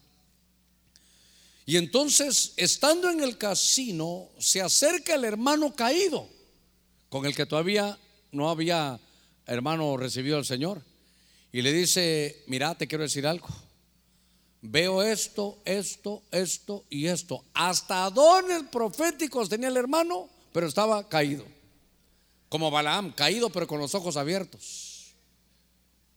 Y entonces, estando en el casino, se acerca el hermano caído, con el que todavía no había hermano recibido al Señor. Y le dice, mira, te quiero decir algo. Veo esto, esto, esto y esto. Hasta dones proféticos tenía el hermano pero estaba caído. Como Balaam, caído pero con los ojos abiertos.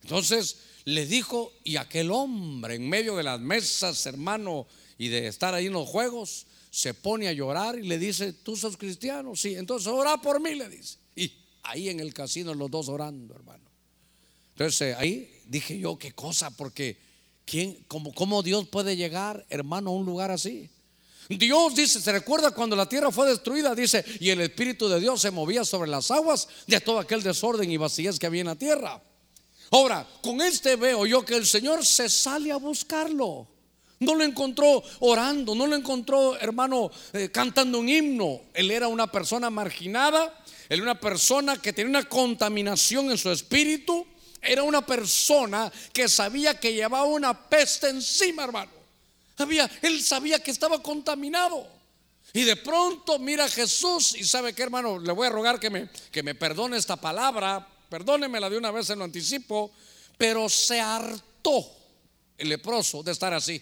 Entonces le dijo, y aquel hombre en medio de las mesas, hermano, y de estar ahí en los juegos, se pone a llorar y le dice, ¿tú sos cristiano? Sí, entonces ora por mí, le dice. Y ahí en el casino los dos orando, hermano. Entonces eh, ahí dije yo, qué cosa, porque ¿quién, cómo, ¿cómo Dios puede llegar, hermano, a un lugar así? Dios dice, se recuerda cuando la tierra fue destruida, dice, y el Espíritu de Dios se movía sobre las aguas de todo aquel desorden y vacías que había en la tierra. Ahora, con este veo yo que el Señor se sale a buscarlo. No lo encontró orando, no lo encontró, hermano, eh, cantando un himno. Él era una persona marginada, él era una persona que tenía una contaminación en su espíritu, era una persona que sabía que llevaba una peste encima, hermano él sabía que estaba contaminado. Y de pronto mira a Jesús y sabe que hermano, le voy a rogar que me, que me perdone esta palabra, perdónemela de una vez en lo anticipo, pero se hartó el leproso de estar así.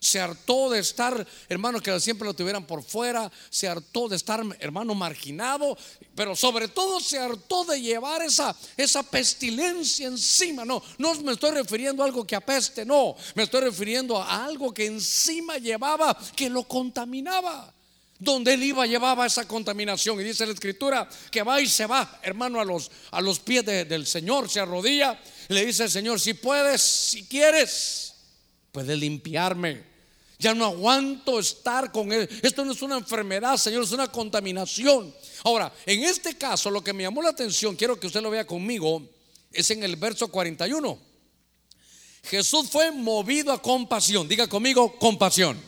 Se hartó de estar, hermano, que siempre lo tuvieran por fuera. Se hartó de estar, hermano, marginado. Pero sobre todo se hartó de llevar esa, esa pestilencia encima. No, no me estoy refiriendo a algo que apeste, no. Me estoy refiriendo a algo que encima llevaba, que lo contaminaba. Donde él iba llevaba esa contaminación. Y dice la escritura que va y se va, hermano, a los, a los pies del Señor. Se arrodilla. le dice al Señor, si puedes, si quieres, puedes limpiarme. Ya no aguanto estar con él. Esto no es una enfermedad, Señor, es una contaminación. Ahora, en este caso, lo que me llamó la atención, quiero que usted lo vea conmigo, es en el verso 41. Jesús fue movido a compasión. Diga conmigo, compasión.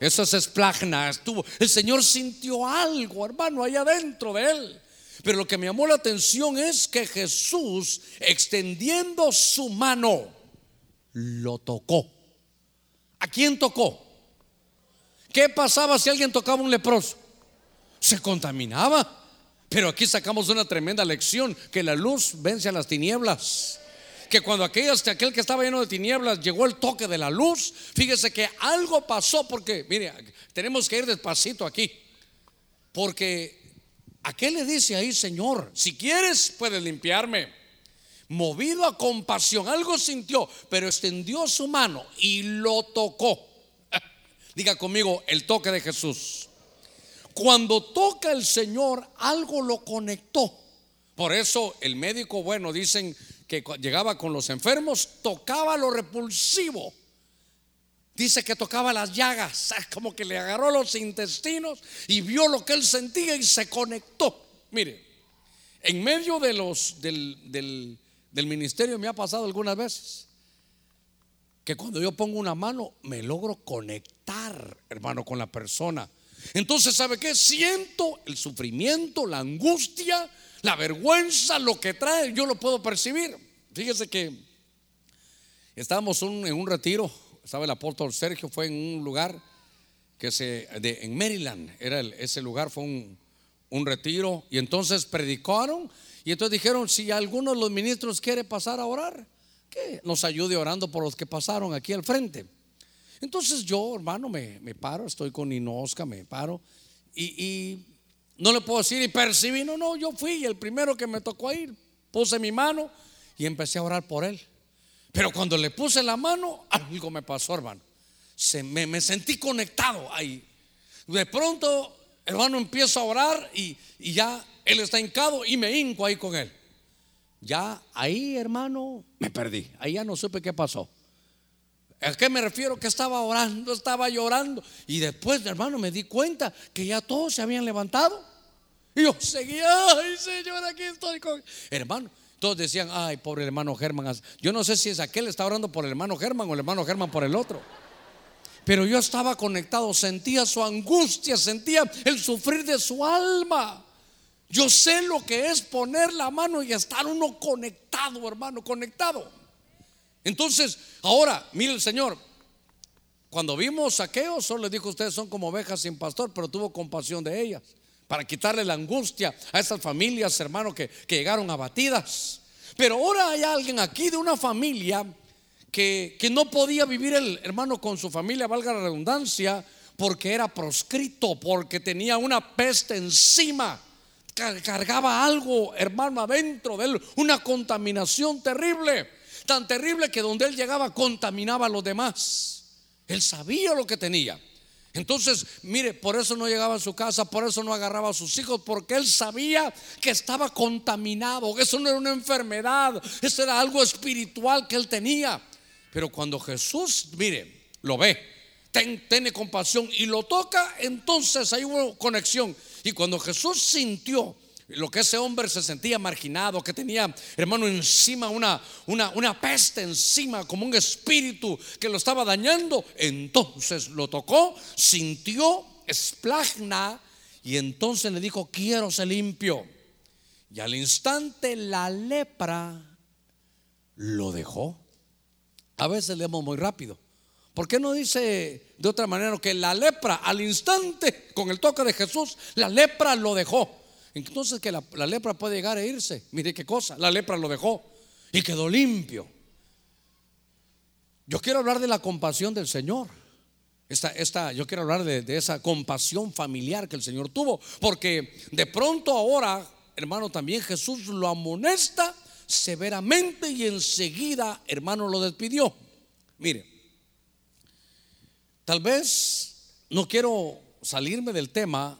Eso es esplagna. El Señor sintió algo, hermano, allá adentro de él. Pero lo que me llamó la atención es que Jesús, extendiendo su mano, lo tocó. ¿A quién tocó? ¿Qué pasaba si alguien tocaba un leproso? Se contaminaba. Pero aquí sacamos una tremenda lección, que la luz vence a las tinieblas. Que cuando aquel, aquel que estaba lleno de tinieblas llegó el toque de la luz, fíjese que algo pasó porque, mire, tenemos que ir despacito aquí. Porque ¿a qué le dice ahí, Señor? Si quieres, puedes limpiarme movido a compasión, algo sintió, pero extendió su mano y lo tocó. Diga conmigo, el toque de Jesús. Cuando toca el Señor, algo lo conectó. Por eso el médico, bueno, dicen que llegaba con los enfermos, tocaba lo repulsivo. Dice que tocaba las llagas, como que le agarró los intestinos y vio lo que él sentía y se conectó. Mire, en medio de los del, del, del ministerio me ha pasado algunas veces. que cuando yo pongo una mano me logro conectar, hermano, con la persona. Entonces, ¿sabe qué? Siento el sufrimiento, la angustia, la vergüenza, lo que trae, yo lo puedo percibir. Fíjese que estábamos en un retiro, estaba el apóstol Sergio, fue en un lugar que se, en Maryland, era ese lugar, fue un, un retiro, y entonces predicaron, y entonces dijeron, si alguno de los ministros quiere pasar a orar, que nos ayude orando por los que pasaron aquí al frente. Entonces yo, hermano, me, paro, estoy con Inosca, me paro, y, no le puedo decir, y percibí, no, no, yo fui el primero que me tocó ir, puse mi mano y empecé a orar por él. Pero cuando le puse la mano, algo me pasó, hermano. Se, me, me sentí conectado ahí. De pronto, hermano, empiezo a orar y, y ya él está hincado y me hinco ahí con él. Ya ahí, hermano, me perdí. Ahí ya no supe qué pasó. ¿A qué me refiero? Que estaba orando, estaba llorando. Y después, hermano, me di cuenta que ya todos se habían levantado. Y yo seguía, ay Señor, aquí estoy con... Hermano, todos decían, ay, pobre hermano Germán. Yo no sé si es aquel está orando por el hermano Germán o el hermano Germán por el otro. Pero yo estaba conectado, sentía su angustia, sentía el sufrir de su alma. Yo sé lo que es poner la mano y estar uno conectado, hermano, conectado. Entonces, ahora, mire el Señor, cuando vimos saqueo, solo le dijo, ustedes son como ovejas sin pastor, pero tuvo compasión de ellas, para quitarle la angustia a esas familias, hermano, que, que llegaron abatidas. Pero ahora hay alguien aquí de una familia que, que no podía vivir el hermano con su familia, valga la redundancia, porque era proscrito, porque tenía una peste encima cargaba algo, hermano, adentro de él, una contaminación terrible tan terrible que donde él llegaba contaminaba a los demás. Él sabía lo que tenía. Entonces, mire, por eso no llegaba a su casa, por eso no agarraba a sus hijos, porque él sabía que estaba contaminado, eso no era una enfermedad, eso era algo espiritual que él tenía. Pero cuando Jesús, mire, lo ve, tiene compasión y lo toca, entonces hay una conexión. Y cuando Jesús sintió lo que ese hombre se sentía marginado, que tenía, hermano, encima una, una, una peste encima, como un espíritu que lo estaba dañando. Entonces lo tocó, sintió, esplagna, y entonces le dijo, quiero ser limpio. Y al instante la lepra lo dejó. A veces leemos muy rápido. ¿Por qué no dice de otra manera que la lepra al instante, con el toque de Jesús, la lepra lo dejó? Entonces que la, lepra puede llegar a irse. Mire qué cosa, la lepra lo dejó y quedó limpio. Yo quiero hablar de la compasión del Señor. Esta, esta, yo quiero hablar de, de esa compasión familiar que el Señor tuvo. Porque de pronto ahora, hermano, también Jesús lo amonesta severamente y enseguida, hermano, lo despidió. Mire, tal vez no quiero salirme del tema,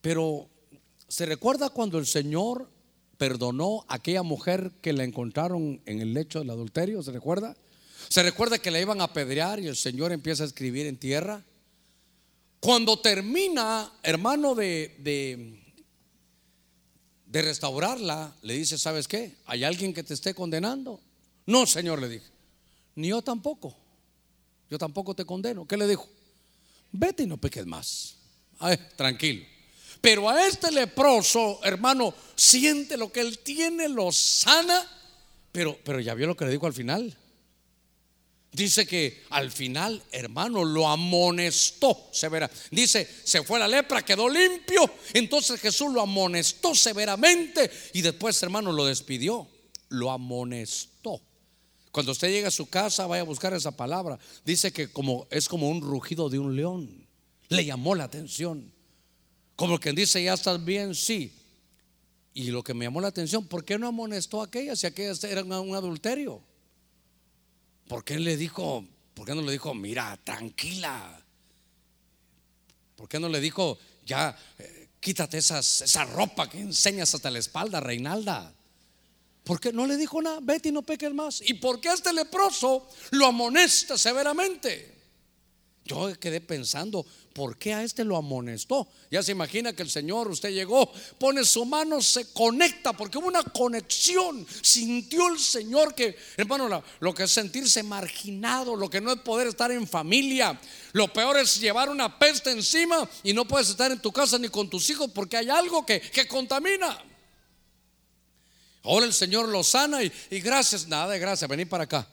pero ¿Se recuerda cuando el Señor perdonó a aquella mujer que la encontraron en el lecho del adulterio? ¿Se recuerda? ¿Se recuerda que la iban a apedrear y el Señor empieza a escribir en tierra? Cuando termina, hermano, de, de, de restaurarla, le dice, ¿sabes qué? ¿Hay alguien que te esté condenando? No, Señor, le dije. Ni yo tampoco. Yo tampoco te condeno. ¿Qué le dijo? Vete y no peques más. Ay, tranquilo. Pero a este leproso, hermano, siente lo que él tiene, lo sana, pero, pero ya vio lo que le dijo al final. Dice que al final, hermano, lo amonestó severa. Dice, se fue la lepra, quedó limpio. Entonces Jesús lo amonestó severamente y después, hermano, lo despidió. Lo amonestó. Cuando usted llega a su casa, vaya a buscar esa palabra. Dice que como es como un rugido de un león. Le llamó la atención. Como quien dice, ya estás bien, sí. Y lo que me llamó la atención, ¿por qué no amonestó a aquella si aquella era un adulterio? ¿Por qué le dijo, por qué no le dijo, mira, tranquila? ¿Por qué no le dijo, ya, eh, quítate esas, esa ropa que enseñas hasta la espalda, Reinalda? ¿Por qué no le dijo nada? Vete y no peques más. ¿Y por qué este leproso lo amonesta severamente? Yo quedé pensando, ¿por qué a este lo amonestó? Ya se imagina que el Señor, usted llegó, pone su mano, se conecta, porque hubo una conexión. Sintió el Señor que, hermano, lo, que es sentirse marginado, lo que no es poder estar en familia. Lo peor es llevar una peste encima y no puedes estar en tu casa ni con tus hijos porque hay algo que, que contamina. Ahora el Señor lo sana y, gracias, nada de gracias, vení para acá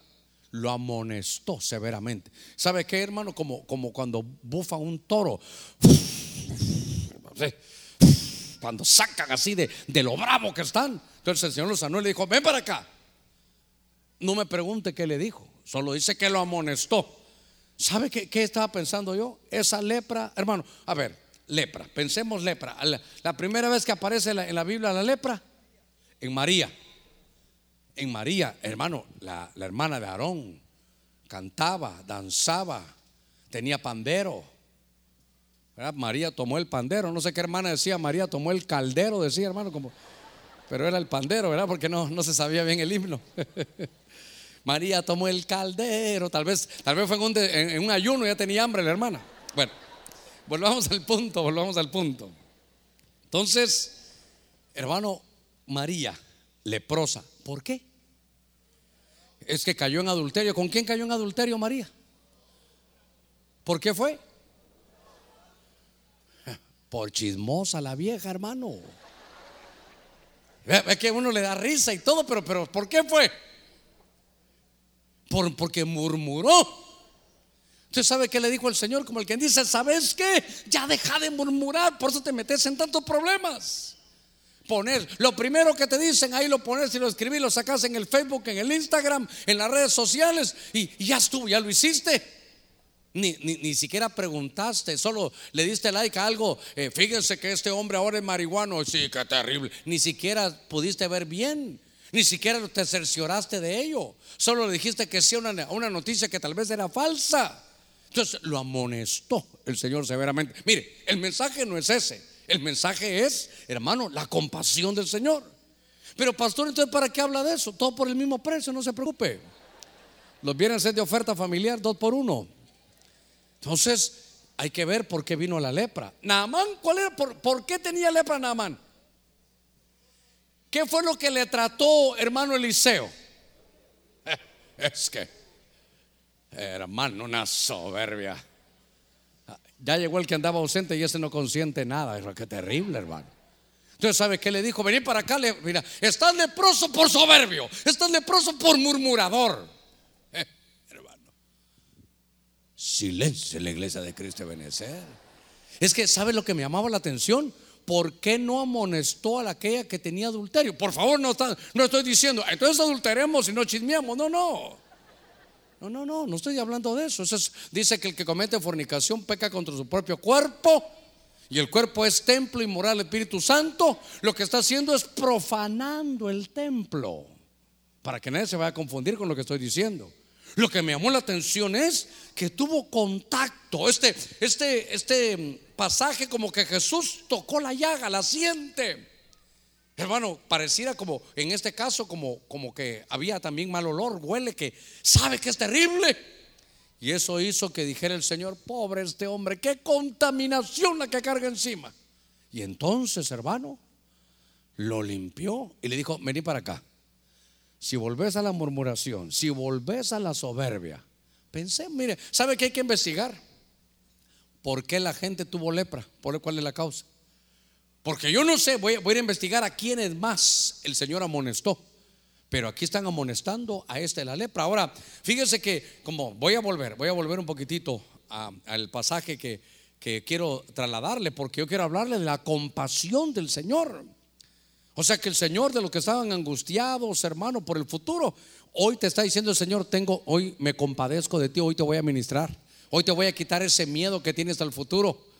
lo amonestó severamente. ¿Sabe qué, hermano? Como, como cuando bufa un toro. Cuando sacan así de, de lo bravo que están. Entonces el Señor los sanó y le dijo, ven para acá. No me pregunte qué le dijo, solo dice que lo amonestó. ¿Sabe qué, qué estaba pensando yo? Esa lepra, hermano, a ver, lepra, pensemos lepra. La, primera vez que aparece en la Biblia la lepra, en María en María, hermano, la, hermana de Aarón, cantaba, danzaba, tenía pandero. María tomó el pandero, no sé qué hermana decía, María tomó el caldero, decía hermano, como, pero era el pandero, ¿verdad? Porque no, no se sabía bien el himno. María tomó el caldero, tal vez, tal vez fue en un, en un ayuno, ya tenía hambre la hermana. Bueno, volvamos al punto, volvamos al punto. Entonces, hermano, María, leprosa, ¿Por qué? Es que cayó en adulterio. ¿Con quién cayó en adulterio María? ¿Por qué fue? Por chismosa la vieja, hermano. Es que uno le da risa y todo, pero, pero ¿por qué fue? Por, porque murmuró. ¿Usted sabe qué le dijo el Señor? Como el que dice, ¿sabes qué? Ya deja de murmurar, por eso te metes en tantos problemas poner. Lo primero que te dicen, ahí lo pones y lo escribís, lo sacas en el Facebook, en el Instagram, en las redes sociales y, ya estuvo, ya lo hiciste. Ni, ni, siquiera preguntaste, solo le diste like a algo. Eh, fíjense que este hombre ahora es marihuano. Sí, qué terrible. Ni siquiera pudiste ver bien. Ni siquiera te cercioraste de ello. Solo le dijiste que sí una, una noticia que tal vez era falsa. Entonces lo amonestó el Señor severamente. Mire, el mensaje no es ese. El mensaje es, hermano, la compasión del Señor. Pero pastor, entonces, ¿para qué habla de eso? Todo por el mismo precio, no se preocupe. Los bienes de oferta familiar, dos por uno. Entonces, hay que ver por qué vino la lepra. Naamán, ¿cuál era? ¿Por, qué tenía lepra Naamán? ¿Qué fue lo que le trató hermano Eliseo? Es que, hermano, una soberbia. Ya llegó el que andaba ausente y ese no consiente nada. Es que terrible, hermano. Entonces, ¿sabe qué le dijo? Vení para acá, mira, estás leproso por soberbio, estás leproso por murmurador. Eh, hermano, silencio en la iglesia de Cristo Benecer. Es que, ¿sabe lo que me llamaba la atención? ¿Por qué no amonestó a la aquella que tenía adulterio? Por favor, no, está, no estoy diciendo, entonces adulteremos y no chismeamos. No, no. No, no, no, no estoy hablando de eso. eso dice que el que comete fornicación peca contra su propio cuerpo. Y el cuerpo es templo y moral Espíritu Santo. Lo que está haciendo es profanando el templo. Para que nadie se vaya a confundir con lo que estoy diciendo. Lo que me llamó la atención es que tuvo contacto. Este, este, este pasaje como que Jesús tocó la llaga, la siente. Hermano, pareciera como, en este caso, como, como que había también mal olor, huele que sabe que es terrible. Y eso hizo que dijera el Señor, pobre este hombre, qué contaminación la que carga encima. Y entonces, hermano, lo limpió y le dijo, vení para acá. Si volvés a la murmuración, si volvés a la soberbia, pensé, mire, ¿sabe que hay que investigar? ¿Por qué la gente tuvo lepra? ¿Por cuál es la causa? Porque yo no sé, voy, a ir a investigar a quiénes más el Señor amonestó. Pero aquí están amonestando a este la lepra. Ahora, fíjese que, como voy a volver, voy a volver un poquitito al pasaje que, que quiero trasladarle, porque yo quiero hablarle de la compasión del Señor. O sea que el Señor de los que estaban angustiados, hermano, por el futuro, hoy te está diciendo el Señor, tengo, hoy me compadezco de ti, hoy te voy a ministrar, hoy te voy a quitar ese miedo que tienes al futuro.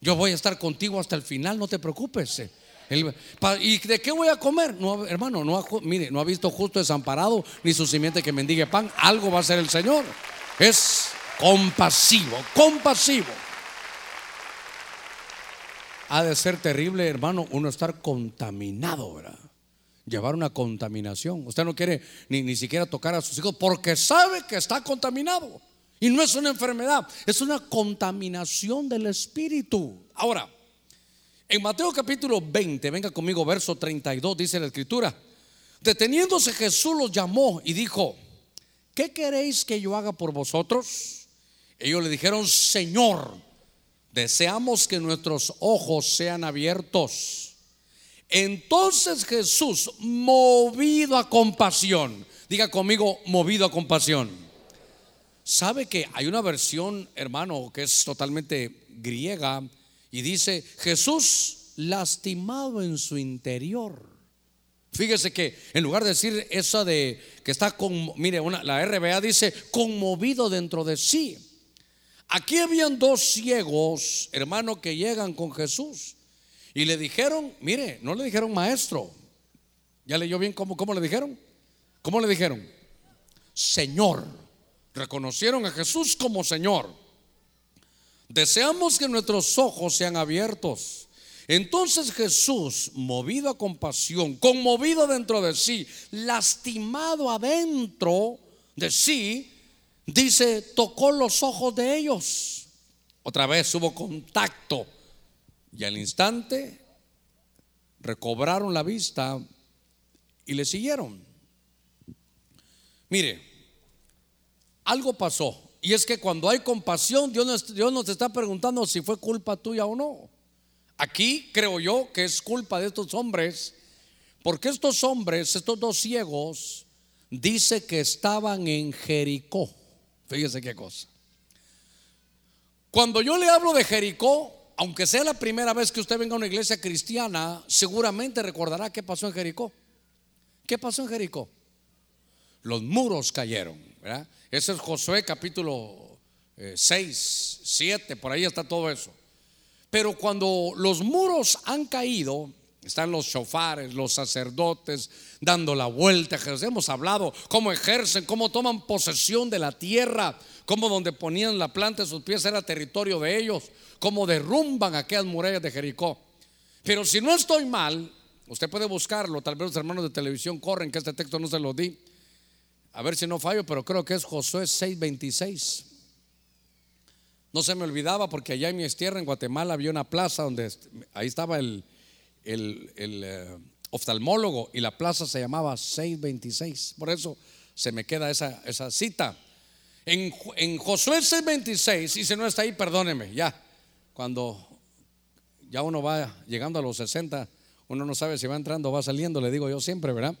Yo voy a estar contigo hasta el final, no te preocupes. ¿Y de qué voy a comer? No, hermano, no ha, mire, no ha visto justo desamparado ni su simiente que mendigue pan. Algo va a ser el Señor. Es compasivo, compasivo. Ha de ser terrible, hermano, uno estar contaminado, ¿verdad? Llevar una contaminación. Usted no quiere ni, ni siquiera tocar a sus hijos porque sabe que está contaminado. Y no es una enfermedad, es una contaminación del espíritu. Ahora, en Mateo capítulo 20, venga conmigo, verso 32, dice la escritura. Deteniéndose Jesús los llamó y dijo, ¿qué queréis que yo haga por vosotros? Ellos le dijeron, Señor, deseamos que nuestros ojos sean abiertos. Entonces Jesús, movido a compasión, diga conmigo, movido a compasión Sabe que hay una versión, hermano, que es totalmente griega y dice, Jesús lastimado en su interior. Fíjese que en lugar de decir eso de que está con, mire, una, la RBA dice conmovido dentro de sí. Aquí habían dos ciegos, hermano, que llegan con Jesús y le dijeron, mire, no le dijeron maestro. ¿Ya leyó bien cómo, cómo le dijeron? ¿Cómo le dijeron? Señor. Reconocieron a Jesús como Señor. Deseamos que nuestros ojos sean abiertos. Entonces Jesús, movido a compasión, conmovido dentro de sí, lastimado adentro de sí, dice, tocó los ojos de ellos. Otra vez hubo contacto y al instante recobraron la vista y le siguieron. Mire, algo pasó. Y es que cuando hay compasión, Dios nos, está preguntando si fue culpa tuya o no. Aquí creo yo que es culpa de estos hombres, porque estos hombres, estos dos ciegos, dice que estaban en Jericó. Fíjese qué cosa. Cuando yo le hablo de Jericó, aunque sea la primera vez que usted venga a una iglesia cristiana, seguramente recordará qué pasó en Jericó. ¿Qué pasó en Jericó? Los muros cayeron, ¿verdad? Ese es Josué capítulo 6, eh, 7, por ahí está todo eso. Pero cuando los muros han caído, están los shofares, los sacerdotes dando la vuelta. Hemos hablado cómo ejercen, cómo toman posesión de la tierra, cómo donde ponían la planta de sus pies era territorio de ellos, cómo derrumban aquellas murallas de Jericó. Pero si no estoy mal, usted puede buscarlo, tal vez los hermanos de televisión corren que este texto no se lo di. A ver si no fallo, pero creo que es Josué 6:26. No se me olvidaba porque allá en mi tierra, en Guatemala, había una plaza donde ahí estaba el, eh, oftalmólogo y la plaza se llamaba 626. Por eso se me queda esa, cita. En, en Josué 6:26, y si no está ahí, perdóneme, ya. Cuando ya uno va llegando a los 60, uno no sabe si va entrando o va saliendo, le digo yo siempre, ¿verdad?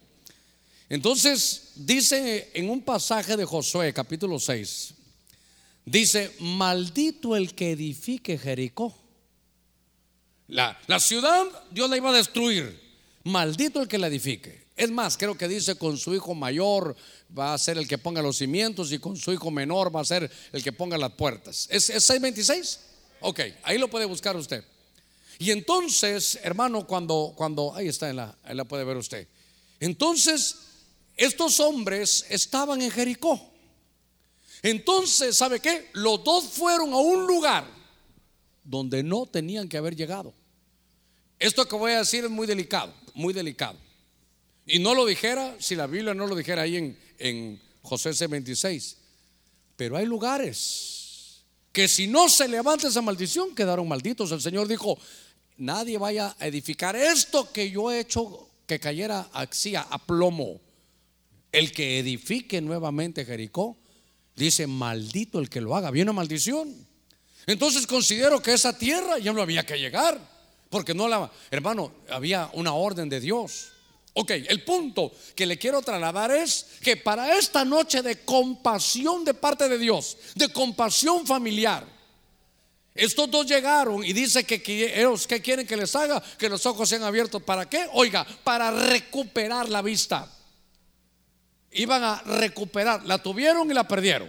Entonces dice en un pasaje de Josué capítulo 6, dice, maldito el que edifique Jericó. La, la, ciudad Dios la iba a destruir, maldito el que la edifique. Es más, creo que dice con su hijo mayor va a ser el que ponga los cimientos y con su hijo menor va a ser el que ponga las puertas. ¿Es, es 626? Ok, ahí lo puede buscar usted. Y entonces, hermano, cuando, cuando, ahí está, la, ahí la puede ver usted. Entonces, estos hombres estaban en Jericó. Entonces, ¿sabe qué? Los dos fueron a un lugar donde no tenían que haber llegado. Esto que voy a decir es muy delicado, muy delicado. Y no lo dijera si la Biblia no lo dijera ahí en, en José C26. Pero hay lugares que si no se levanta esa maldición quedaron malditos. El Señor dijo, nadie vaya a edificar esto que yo he hecho que cayera así a plomo. El que edifique nuevamente Jericó, dice, maldito el que lo haga. Viene maldición. Entonces considero que esa tierra ya no había que llegar, porque no la, hermano, había una orden de Dios. Ok, el punto que le quiero trasladar es que para esta noche de compasión de parte de Dios, de compasión familiar, estos dos llegaron y dice que, ellos que quieren que les haga, que los ojos sean abiertos. ¿Para qué? Oiga, para recuperar la vista iban a recuperar. La tuvieron y la perdieron.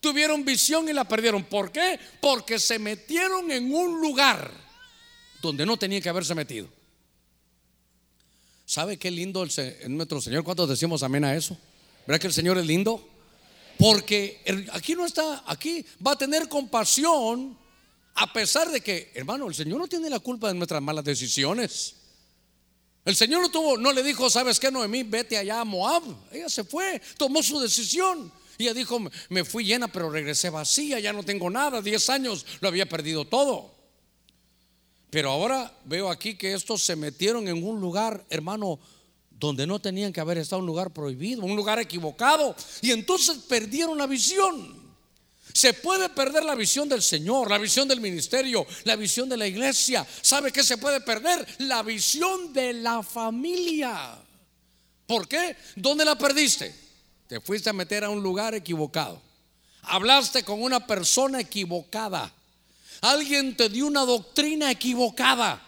Tuvieron visión y la perdieron. ¿Por qué? Porque se metieron en un lugar donde no tenían que haberse metido. ¿Sabe qué lindo el, nuestro Señor? ¿Cuántos decimos amén a eso? ¿Verdad que el Señor es lindo? Porque aquí no está, aquí va a tener compasión a pesar de que, hermano, el Señor no tiene la culpa de nuestras malas decisiones. El Señor no tuvo, no le dijo, ¿sabes qué, Noemí? Vete allá a Moab. Ella se fue, tomó su decisión. Ella dijo, me fui llena, pero regresé vacía, ya no tengo nada, 10 años lo había perdido todo. Pero ahora veo aquí que estos se metieron en un lugar, hermano, donde no tenían que haber estado, un lugar prohibido, un lugar equivocado. Y entonces perdieron la visión. Se puede perder la visión del Señor, la visión del ministerio, la visión de la iglesia. ¿Sabe qué se puede perder? La visión de la familia. ¿Por qué? ¿Dónde la perdiste? Te fuiste a meter a un lugar equivocado. Hablaste con una persona equivocada. Alguien te dio una doctrina equivocada.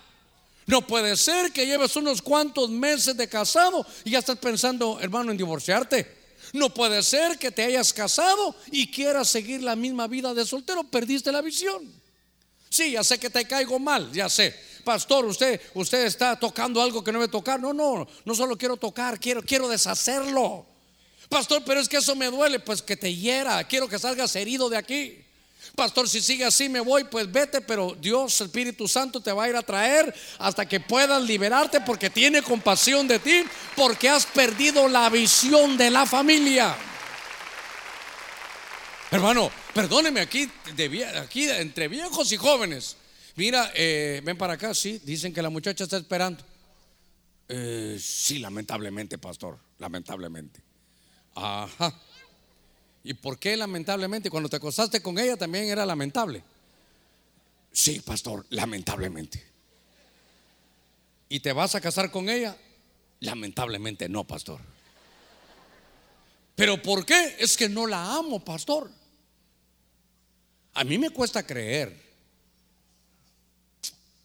No puede ser que lleves unos cuantos meses de casado y ya estás pensando, hermano, en divorciarte. No puede ser que te hayas casado y quieras seguir la misma vida de soltero. Perdiste la visión. Sí, ya sé que te caigo mal, ya sé. Pastor, usted, usted está tocando algo que no debe tocar. No, no, no solo quiero tocar, quiero, quiero deshacerlo. Pastor, pero es que eso me duele, pues que te hiera. Quiero que salgas herido de aquí. Pastor, si sigue así me voy, pues vete, pero Dios, Espíritu Santo, te va a ir a traer hasta que puedas liberarte porque tiene compasión de ti, porque has perdido la visión de la familia. Hermano, perdóneme aquí, aquí entre viejos y jóvenes. Mira, eh, ven para acá, sí, dicen que la muchacha está esperando. Eh, sí, lamentablemente, pastor, lamentablemente. Ajá. ¿Y por qué lamentablemente? Cuando te acostaste con ella también era lamentable. Sí, pastor, lamentablemente. ¿Y te vas a casar con ella? Lamentablemente no, pastor. ¿Pero por qué? Es que no la amo, pastor. A mí me cuesta creer.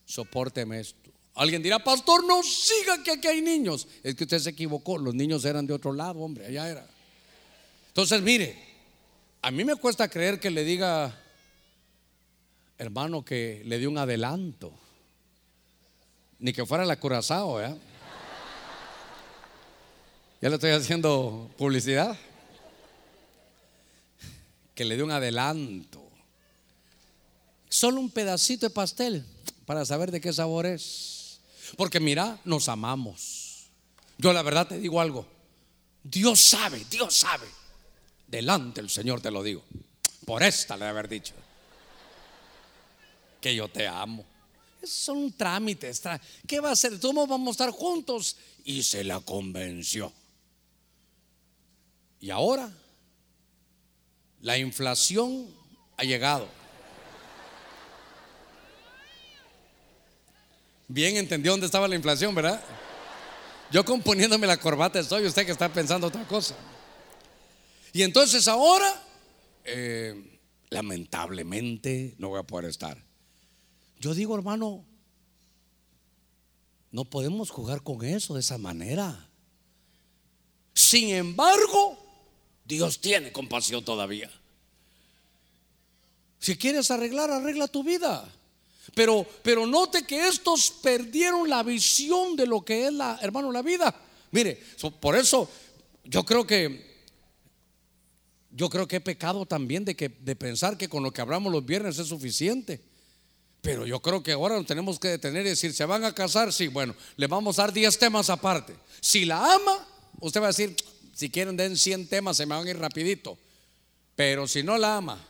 Sopórteme esto. Alguien dirá, pastor, no siga que aquí hay niños. Es que usted se equivocó. Los niños eran de otro lado, hombre, allá era. Entonces, mire, a mí me cuesta creer que le diga, hermano, que le dio un adelanto. Ni que fuera la curazao, ¿eh? Ya le estoy haciendo publicidad. Que le dio un adelanto. Solo un pedacito de pastel para saber de qué sabor es. Porque mira, nos amamos. Yo la verdad te digo algo. Dios sabe, Dios sabe Delante el Señor te lo digo. Por esta le haber dicho. Que yo te amo. Esos son trámites. ¿Qué va a hacer? Todos vamos a estar juntos. Y se la convenció. Y ahora la inflación ha llegado. Bien entendió dónde estaba la inflación, ¿verdad? Yo componiéndome la corbata estoy, usted que está pensando otra cosa. Y entonces ahora, eh, lamentablemente, no voy a poder estar. Yo digo, hermano, no podemos jugar con eso de esa manera. Sin embargo, Dios tiene compasión todavía. Si quieres arreglar, arregla tu vida. Pero, pero note que estos perdieron la visión de lo que es la, hermano, la vida. Mire, por eso yo creo que yo creo que he pecado también de, que, pensar que con lo que hablamos los viernes es suficiente. Pero yo creo que ahora nos tenemos que detener y decir, ¿se van a casar? Sí, bueno, le vamos a dar 10 temas aparte. Si la ama, usted va a decir, si quieren den 100 temas, se me van a ir rapidito. Pero si no la ama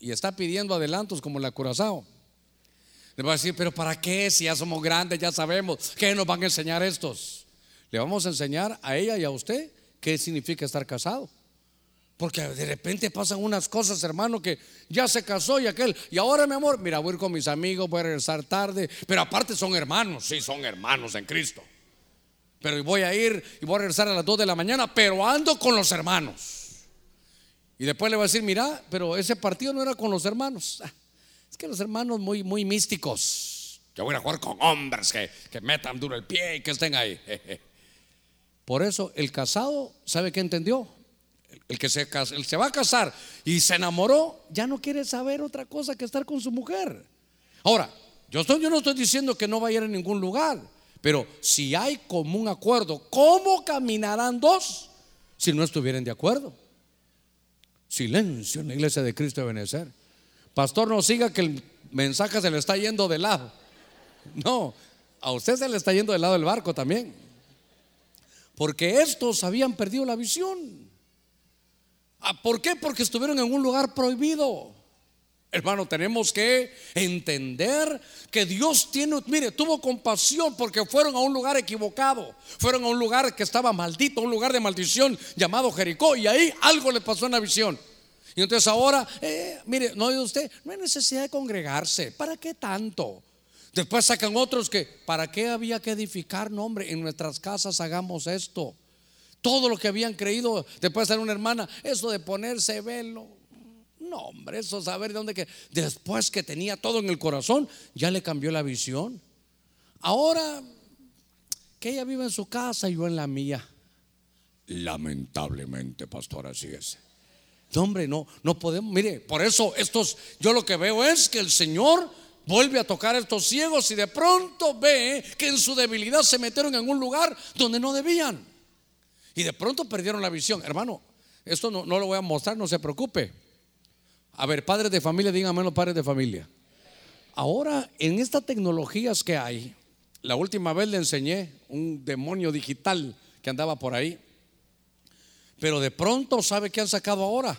y está pidiendo adelantos como la Curazao, le va a decir, pero ¿para qué? Si ya somos grandes, ya sabemos, ¿qué nos van a enseñar estos? Le vamos a enseñar a ella y a usted qué significa estar casado. Porque de repente pasan unas cosas, hermano, que ya se casó y aquel. Y ahora, mi amor, mira, voy a ir con mis amigos, voy a regresar tarde. Pero aparte son hermanos, sí, son hermanos en Cristo. Pero voy a ir y voy a regresar a las 2 de la mañana, pero ando con los hermanos. Y después le voy a decir, mira, pero ese partido no era con los hermanos. Ah, es que los hermanos muy, muy místicos. Yo voy a jugar con hombres que, que metan duro el pie y que estén ahí. Por eso el casado, ¿sabe qué entendió? El que se, va a casar y se enamoró, ya no quiere saber otra cosa que estar con su mujer. Ahora, yo, no estoy diciendo que no va a ir a ningún lugar, pero si hay común acuerdo, ¿cómo caminarán dos si no estuvieran de acuerdo? Silencio en la iglesia de Cristo de Benecer. Pastor, no siga que el mensaje se le está yendo de lado. No, a usted se le está yendo del lado del barco también. Porque estos habían perdido la visión. Ah, ¿Por qué? Porque estuvieron en un lugar prohibido. Hermano, tenemos que entender que Dios tiene, mire, tuvo compasión porque fueron a un lugar equivocado, fueron a un lugar que estaba maldito, un lugar de maldición llamado Jericó, y ahí algo le pasó en la visión. Y entonces ahora, eh, mire, no oye usted, no hay necesidad de congregarse, ¿para qué tanto? Después sacan otros que, ¿para qué había que edificar? No, hombre, en nuestras casas hagamos esto. Todo lo que habían creído, después de una hermana, eso de ponerse velo, no, hombre, eso saber de dónde que después que tenía todo en el corazón, ya le cambió la visión. Ahora que ella vive en su casa y yo en la mía. Lamentablemente, pastor, así es. No, hombre, no, no podemos. Mire, por eso estos, yo lo que veo es que el Señor vuelve a tocar a estos ciegos y de pronto ve que en su debilidad se metieron en un lugar donde no debían. Y de pronto perdieron la visión. Hermano, esto no, no lo voy a mostrar, no se preocupe. A ver, padres de familia, díganme los padres de familia. Ahora, en estas tecnologías que hay, la última vez le enseñé un demonio digital que andaba por ahí. Pero de pronto, ¿sabe qué han sacado ahora?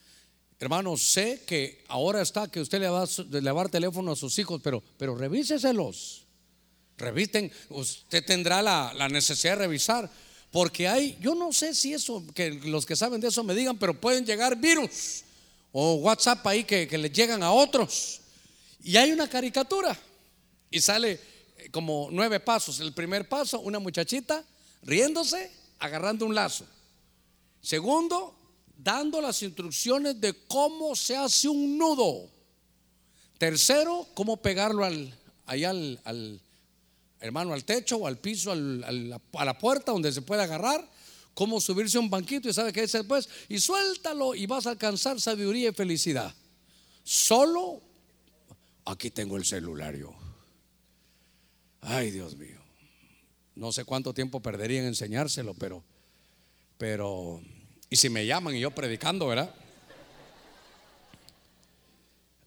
Hermano, sé que ahora está que usted le va a llevar teléfono a sus hijos, pero, pero revíseselos. Revisten, usted tendrá la, la necesidad de revisar. Porque hay, yo no sé si eso, que los que saben de eso me digan, pero pueden llegar virus o WhatsApp ahí que, que le llegan a otros. Y hay una caricatura y sale eh, como nueve pasos. El primer paso, una muchachita riéndose, agarrando un lazo. Segundo, dando las instrucciones de cómo se hace un nudo. Tercero, cómo pegarlo al, allá al, hermano al techo o al piso, a la puerta donde se puede agarrar cómo subirse a un banquito y sabe qué es después, y suéltalo y vas a alcanzar sabiduría y felicidad. Solo, aquí tengo el celular yo. Ay, Dios mío. No sé cuánto tiempo perdería en enseñárselo, pero, pero, y si me llaman y yo predicando, ¿verdad?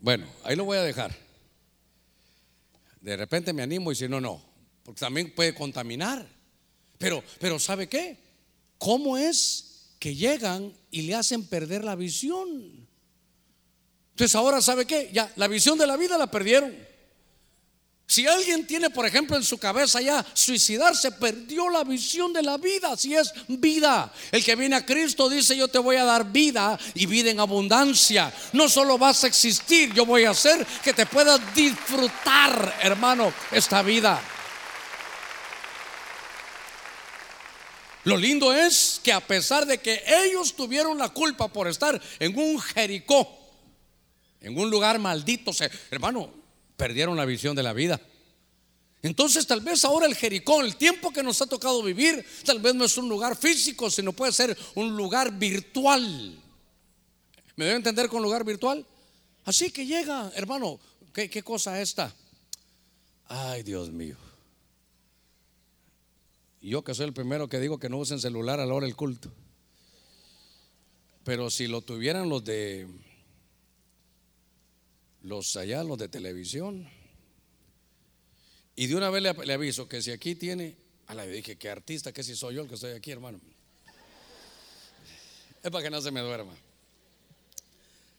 Bueno, ahí lo voy a dejar. De repente me animo y si no, no, porque también puede contaminar. Pero, pero ¿sabe qué? ¿Cómo es que llegan y le hacen perder la visión? Entonces ahora sabe qué, ya la visión de la vida la perdieron. Si alguien tiene, por ejemplo, en su cabeza ya suicidarse, perdió la visión de la vida, si es vida. El que viene a Cristo dice, yo te voy a dar vida y vida en abundancia. No solo vas a existir, yo voy a hacer que te puedas disfrutar, hermano, esta vida. Lo lindo es que a pesar de que ellos tuvieron la culpa por estar en un Jericó, en un lugar maldito, hermano, perdieron la visión de la vida. Entonces tal vez ahora el Jericó, el tiempo que nos ha tocado vivir, tal vez no es un lugar físico, sino puede ser un lugar virtual. ¿Me debe entender con lugar virtual? Así que llega, hermano, ¿qué, qué cosa esta? Ay, Dios mío. Yo que soy el primero que digo que no usen celular a la hora del culto. Pero si lo tuvieran los de los allá, los de televisión. Y de una vez le, aviso que si aquí tiene, a la dije que artista, que si soy yo el que estoy aquí, hermano. Es para que no se me duerma.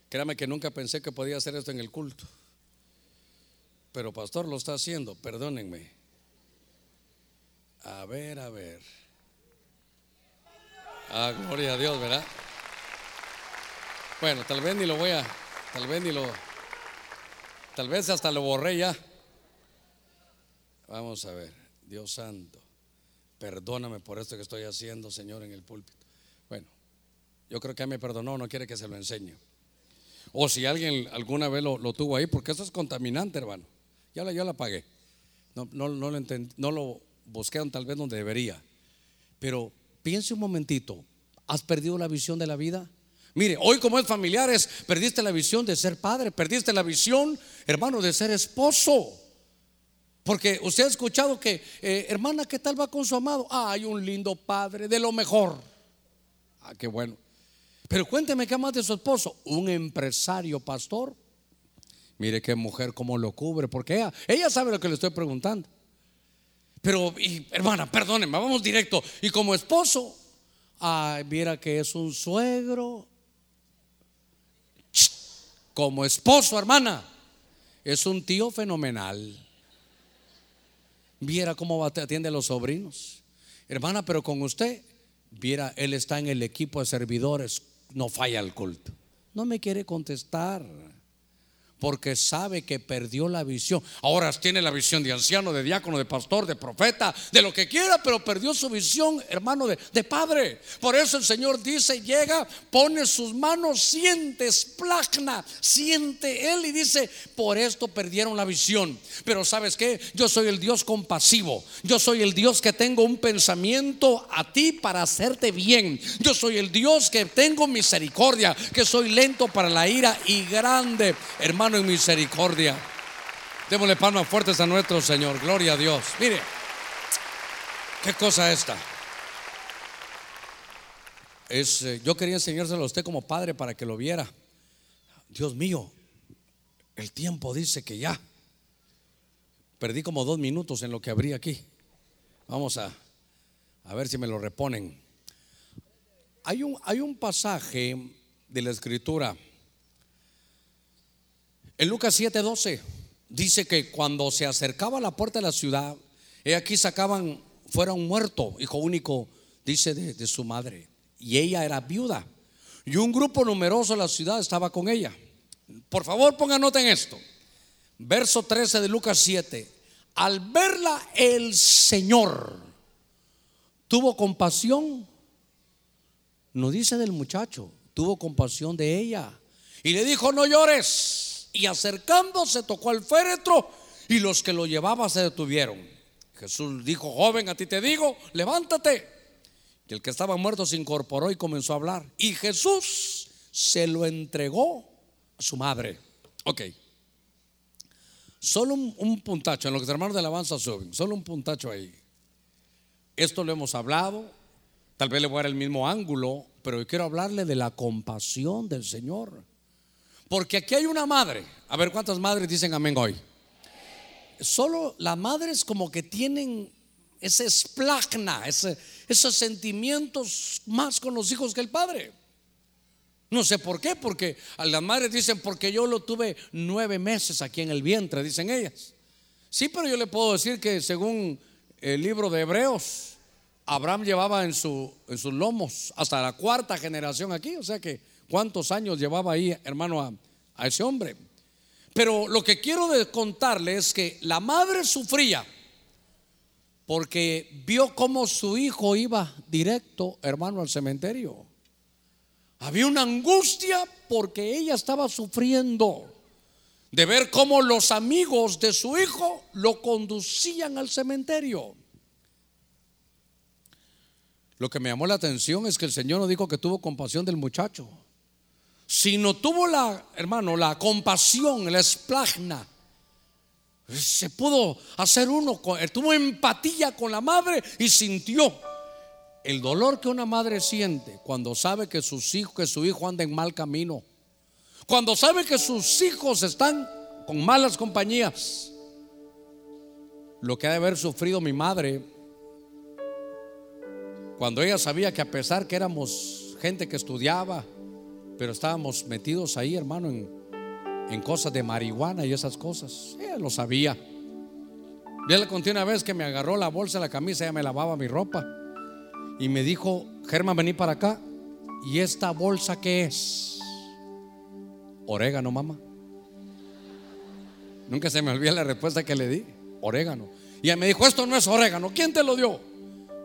Créame que nunca pensé que podía hacer esto en el culto. Pero pastor lo está haciendo, perdónenme. A ver, a ver. Ah, gloria a Dios, ¿verdad? Bueno, tal vez ni lo voy a, tal vez ni lo, tal vez hasta lo borré ya. Vamos a ver, Dios santo, perdóname por esto que estoy haciendo, Señor, en el púlpito. Bueno, yo creo que me perdonó, no quiere que se lo enseñe. O si alguien alguna vez lo, tuvo ahí, porque eso es contaminante, hermano. Ya la, yo la pagué. No, no, no lo entendí, no lo buscaron tal vez donde debería. Pero piense un momentito, ¿has perdido la visión de la vida? Mire, hoy como es familiares, perdiste la visión de ser padre, perdiste la visión, hermano, de ser esposo. Porque usted ha escuchado que, eh, hermana, ¿qué tal va con su amado? Ah, hay un lindo padre, de lo mejor. Ah, qué bueno. Pero cuénteme qué más de su esposo. Un empresario pastor. Mire qué mujer cómo lo cubre, porque ella sabe lo que le estoy preguntando. Pero, hermana, perdónenme, vamos directo. Y como esposo, ay, mira que es un suegro como esposo, hermana, es un tío fenomenal. Viera cómo atiende a los sobrinos. Hermana, pero con usted, viera, él está en el equipo de servidores, no falla el culto. No me quiere contestar porque sabe que perdió la visión. Ahora tiene la visión de anciano, de diácono, de pastor, de profeta, de lo que quiera, pero perdió su visión, hermano, de, padre. Por eso el Señor dice, llega, pone sus manos, siente, esplagna, siente Él y dice, por esto perdieron la visión. Pero sabes qué, yo soy el Dios compasivo, yo soy el Dios que tengo un pensamiento a ti para hacerte bien. Yo soy el Dios que tengo misericordia, que soy lento para la ira y grande, hermano en misericordia. Démosle palmas fuertes a nuestro Señor. Gloria a Dios. Mire, qué cosa esta. Es, eh, yo quería enseñárselo a usted como padre para que lo viera. Dios mío, el tiempo dice que ya. Perdí como dos minutos en lo que abrí aquí. Vamos a, a ver si me lo reponen. Hay un, hay un pasaje de la escritura en Lucas 7:12 dice que cuando se acercaba a la puerta de la ciudad, he aquí sacaban fuera un muerto, hijo único, dice de, de su madre, y ella era viuda. Y un grupo numeroso de la ciudad estaba con ella. Por favor, pongan nota en esto. Verso 13 de Lucas 7. Al verla el Señor tuvo compasión. No dice del muchacho, tuvo compasión de ella. Y le dijo, no llores y acercándose tocó al féretro y los que lo llevaban se detuvieron. Jesús dijo, joven, a ti te digo, levántate. Y el que estaba muerto se incorporó y comenzó a hablar. Y Jesús se lo entregó a su madre. Ok. Solo un, puntacho en lo que los hermanos de alabanza suben. Solo un puntacho ahí. Esto lo hemos hablado. Tal vez le voy a dar el mismo ángulo, pero quiero hablarle de la compasión del Señor. Porque aquí hay una madre. A ver cuántas madres dicen amén hoy. Solo las madres como que tienen ese esplagna, esos sentimientos más con los hijos que el padre. No sé por qué, porque a las madres dicen, porque yo lo tuve nueve meses aquí en el vientre, dicen ellas. Sí, pero yo le puedo decir que según el libro de Hebreos, Abraham llevaba en, su, en sus lomos hasta la cuarta generación aquí, o sea que cuántos años llevaba ahí, hermano, a, ese hombre. Pero lo que quiero contarle es que la madre sufría porque vio cómo su hijo iba directo, hermano, al cementerio. Había una angustia porque ella estaba sufriendo de ver cómo los amigos de su hijo lo conducían al cementerio. Lo que me llamó la atención es que el Señor no dijo que tuvo compasión del muchacho sino tuvo la, hermano, la compasión, la esplagna. Se pudo hacer uno, tuvo empatía con la madre y sintió el dolor que una madre siente cuando sabe que sus hijos, que su hijo anda en mal camino, cuando sabe que sus hijos están con malas compañías. Lo que ha de haber sufrido mi madre cuando ella sabía que a pesar que éramos gente que estudiaba, pero estábamos metidos ahí, hermano, en, cosas de marihuana y esas cosas. Ella lo sabía. Ya le conté una vez que me agarró la bolsa la camisa, ella me lavaba mi ropa. Y me dijo, Germán, vení para acá. ¿Y esta bolsa qué es? Orégano, mamá. Nunca se me olvida la respuesta que le di. Orégano. Y ella me dijo, esto no es orégano. ¿Quién te lo dio?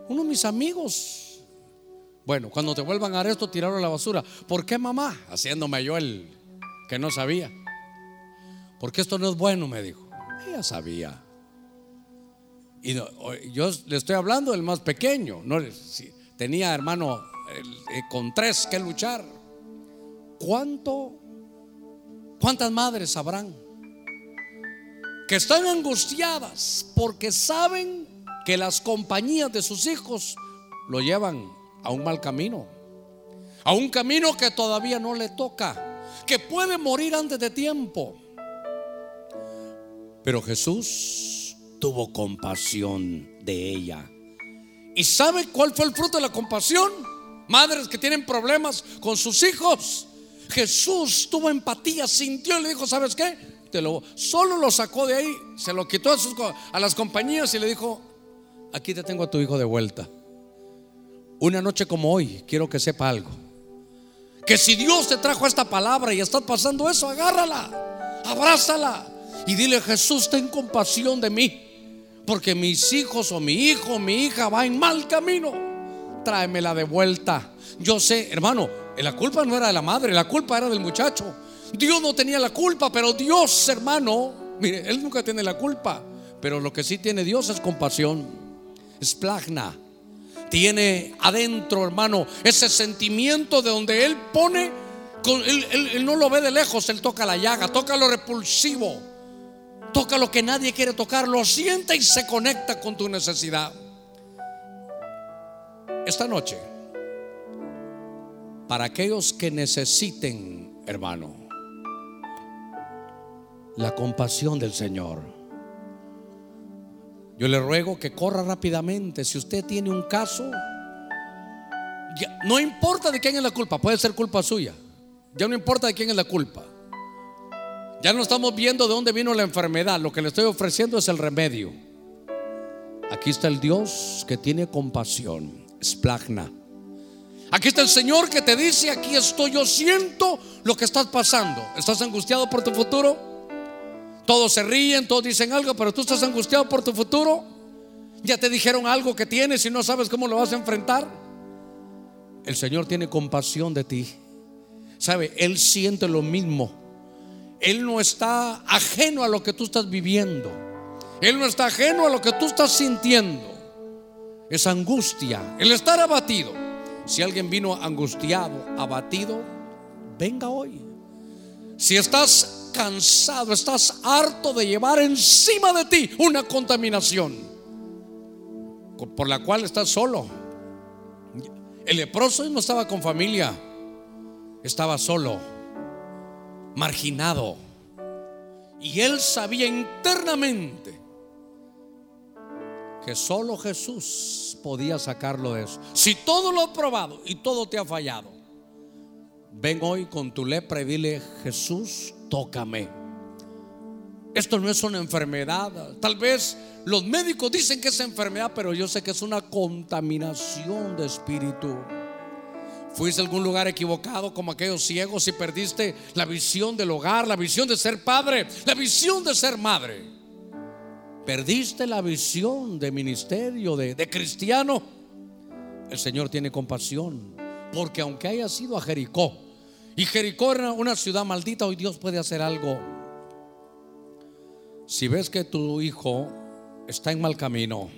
Uno de mis amigos. Bueno, cuando te vuelvan a esto, tirarlo a la basura. ¿Por qué mamá? Haciéndome yo el que no sabía. Porque esto no es bueno, me dijo. Ella sabía. Y yo le estoy hablando del más pequeño. No, tenía hermano eh, con tres que luchar. ¿Cuánto? ¿Cuántas madres sabrán? Que están angustiadas porque saben que las compañías de sus hijos lo llevan a un mal camino, a un camino que todavía no le toca, que puede morir antes de tiempo. Pero Jesús tuvo compasión de ella. ¿Y sabe cuál fue el fruto de la compasión? Madres que tienen problemas con sus hijos, Jesús tuvo empatía, sintió y le dijo, ¿sabes qué? Te lo, solo lo sacó de ahí, se lo quitó a, sus, a las compañías y le dijo, aquí te tengo a tu hijo de vuelta. Una noche como hoy, quiero que sepa algo. Que si Dios te trajo esta palabra y estás pasando eso, agárrala, abrázala y dile, Jesús, ten compasión de mí. Porque mis hijos o mi hijo o mi hija va en mal camino. Tráemela de vuelta. Yo sé, hermano, la culpa no era de la madre, la culpa era del muchacho. Dios no tenía la culpa, pero Dios, hermano, mire, Él nunca tiene la culpa. Pero lo que sí tiene Dios es compasión. Es plagna. Tiene adentro, hermano, ese sentimiento de donde Él pone, él, no lo ve de lejos, Él toca la llaga, toca lo repulsivo toca lo que nadie quiere tocar, lo siente y se conecta con tu necesidad. Esta noche, para aquellos que necesiten, hermano, la compasión del Señor, yo le ruego que corra rápidamente. Si usted tiene un caso, no importa de quién es la culpa, puede ser culpa suya. Ya no importa de quién es la culpa. Ya no estamos viendo de dónde vino la enfermedad. Lo que le estoy ofreciendo es el remedio. Aquí está el Dios que tiene compasión. Esplagna. Aquí está el Señor que te dice, aquí estoy, yo siento lo que estás pasando. ¿Estás angustiado por tu futuro? Todos se ríen, todos dicen algo, pero tú estás angustiado por tu futuro. Ya te dijeron algo que tienes y no sabes cómo lo vas a enfrentar. El Señor tiene compasión de ti. ¿Sabe? Él siente lo mismo él no está ajeno a lo que tú estás viviendo. Él no está ajeno a lo que tú estás sintiendo. Es angustia, el estar abatido. Si alguien vino angustiado, abatido, venga hoy. Si estás cansado, estás harto de llevar encima de ti una contaminación por la cual estás solo. El leproso no estaba con familia, estaba solo marginado. Y él sabía internamente que solo Jesús podía sacarlo de eso. Si todo lo ha probado y todo te ha fallado, ven hoy con tu lepra y dile, Jesús, tócame. Esto no es una enfermedad. Tal vez los médicos dicen que es enfermedad, pero yo sé que es una contaminación de espíritu. Fuiste a algún lugar equivocado como aquellos ciegos y perdiste la visión del hogar, la visión de ser padre, la visión de ser madre. Perdiste la visión de ministerio, de, de cristiano. El Señor tiene compasión, porque aunque haya sido a Jericó, y Jericó era una ciudad maldita, hoy Dios puede hacer algo. Si ves que tu hijo está en mal camino,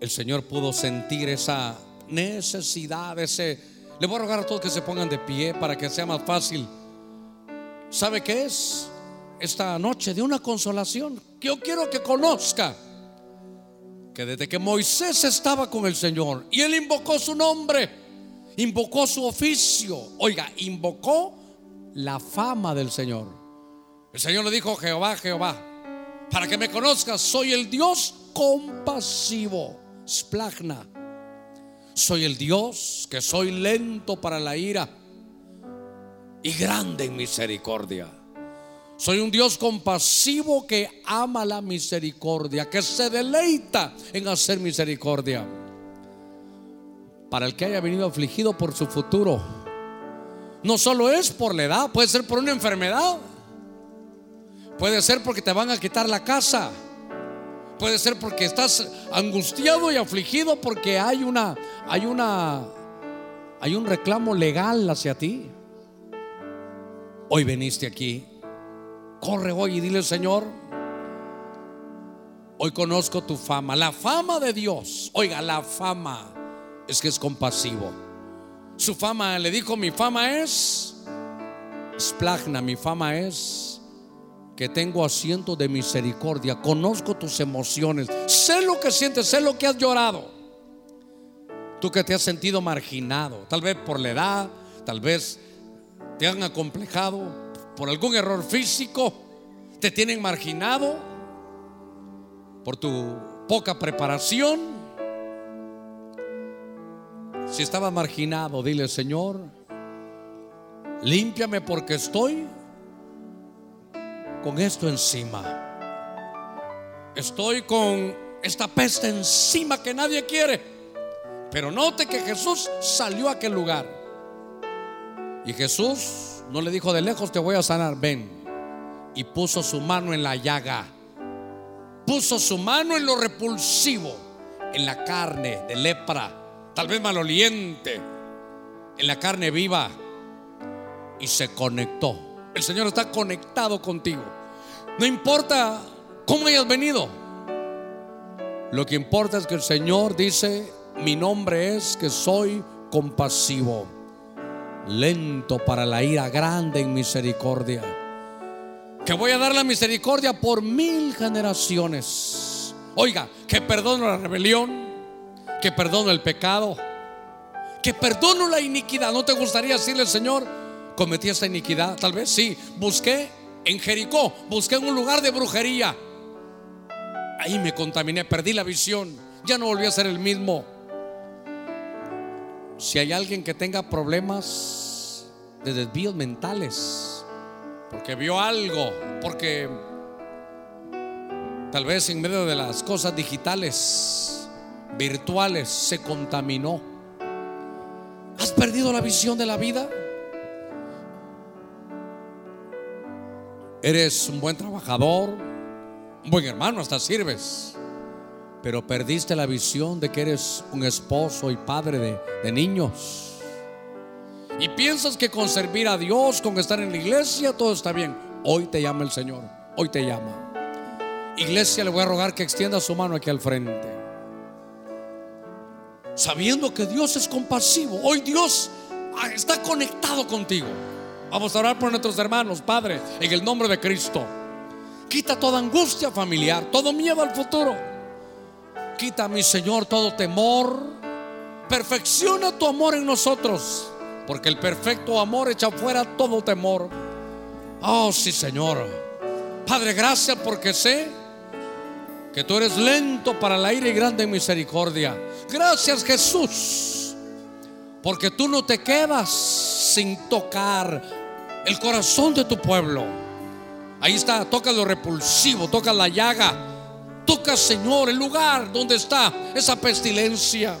el Señor pudo sentir esa necesidad, ese... Le voy a rogar a todos que se pongan de pie para que sea más fácil. ¿Sabe qué es? Esta noche de una consolación. Que yo quiero que conozca que desde que Moisés estaba con el Señor y él invocó su nombre, invocó su oficio, oiga, invocó la fama del Señor. El Señor le dijo, Jehová, Jehová, para que me conozcas, soy el Dios compasivo, splagna, soy el Dios que soy lento para la ira y grande en misericordia. Soy un Dios compasivo que ama la misericordia, que se deleita en hacer misericordia. Para el que haya venido afligido por su futuro, no solo es por la edad, puede ser por una enfermedad, puede ser porque te van a quitar la casa Puede ser porque estás angustiado y afligido porque hay una hay una hay un reclamo legal hacia ti. Hoy veniste aquí. Corre hoy y dile, "Señor, hoy conozco tu fama, la fama de Dios. Oiga, la fama es que es compasivo. Su fama le dijo, "Mi fama es splagna, mi fama es que tengo asiento de misericordia, conozco tus emociones, sé lo que sientes, sé lo que has llorado. Tú que te has sentido marginado, tal vez por la edad, tal vez te han acomplejado por algún error físico, te tienen marginado por tu poca preparación. Si estaba marginado, dile, Señor, límpiame porque estoy con esto encima. Estoy con esta peste encima que nadie quiere. Pero note que Jesús salió a aquel lugar. Y Jesús no le dijo de lejos, te voy a sanar, ven. Y puso su mano en la llaga. Puso su mano en lo repulsivo, en la carne de lepra, tal vez maloliente, en la carne viva. Y se conectó. El Señor está conectado contigo. No importa cómo hayas venido. Lo que importa es que el Señor dice, mi nombre es que soy compasivo, lento para la ira, grande en misericordia. Que voy a dar la misericordia por mil generaciones. Oiga, que perdono la rebelión, que perdono el pecado, que perdono la iniquidad. ¿No te gustaría decirle, Señor, cometí esta iniquidad? Tal vez sí. Busqué en Jericó, busqué en un lugar de brujería. Ahí me contaminé, perdí la visión. Ya no volví a ser el mismo. Si hay alguien que tenga problemas de desvíos mentales, porque vio algo, porque tal vez en medio de las cosas digitales, virtuales, se contaminó. ¿Has perdido la visión de la vida? Eres un buen trabajador, un buen hermano, hasta sirves pero perdiste la visión de que eres un esposo y padre de, de, niños. Y piensas que con servir a Dios, con estar en la iglesia, todo está bien. Hoy te llama el Señor, hoy te llama. Iglesia, le voy a rogar que extienda su mano aquí al frente. Sabiendo que Dios es compasivo, hoy Dios está conectado contigo. Vamos a orar por nuestros hermanos, Padre, en el nombre de Cristo. Quita toda angustia familiar, todo miedo al futuro. Quita, mi Señor, todo temor. Perfecciona tu amor en nosotros. Porque el perfecto amor echa fuera todo temor. Oh, sí, Señor. Padre, gracias porque sé que tú eres lento para el aire y grande en misericordia. Gracias, Jesús. Porque tú no te quedas sin tocar el corazón de tu pueblo. Ahí está, toca lo repulsivo, toca la llaga Toca, Señor, el lugar donde está esa pestilencia.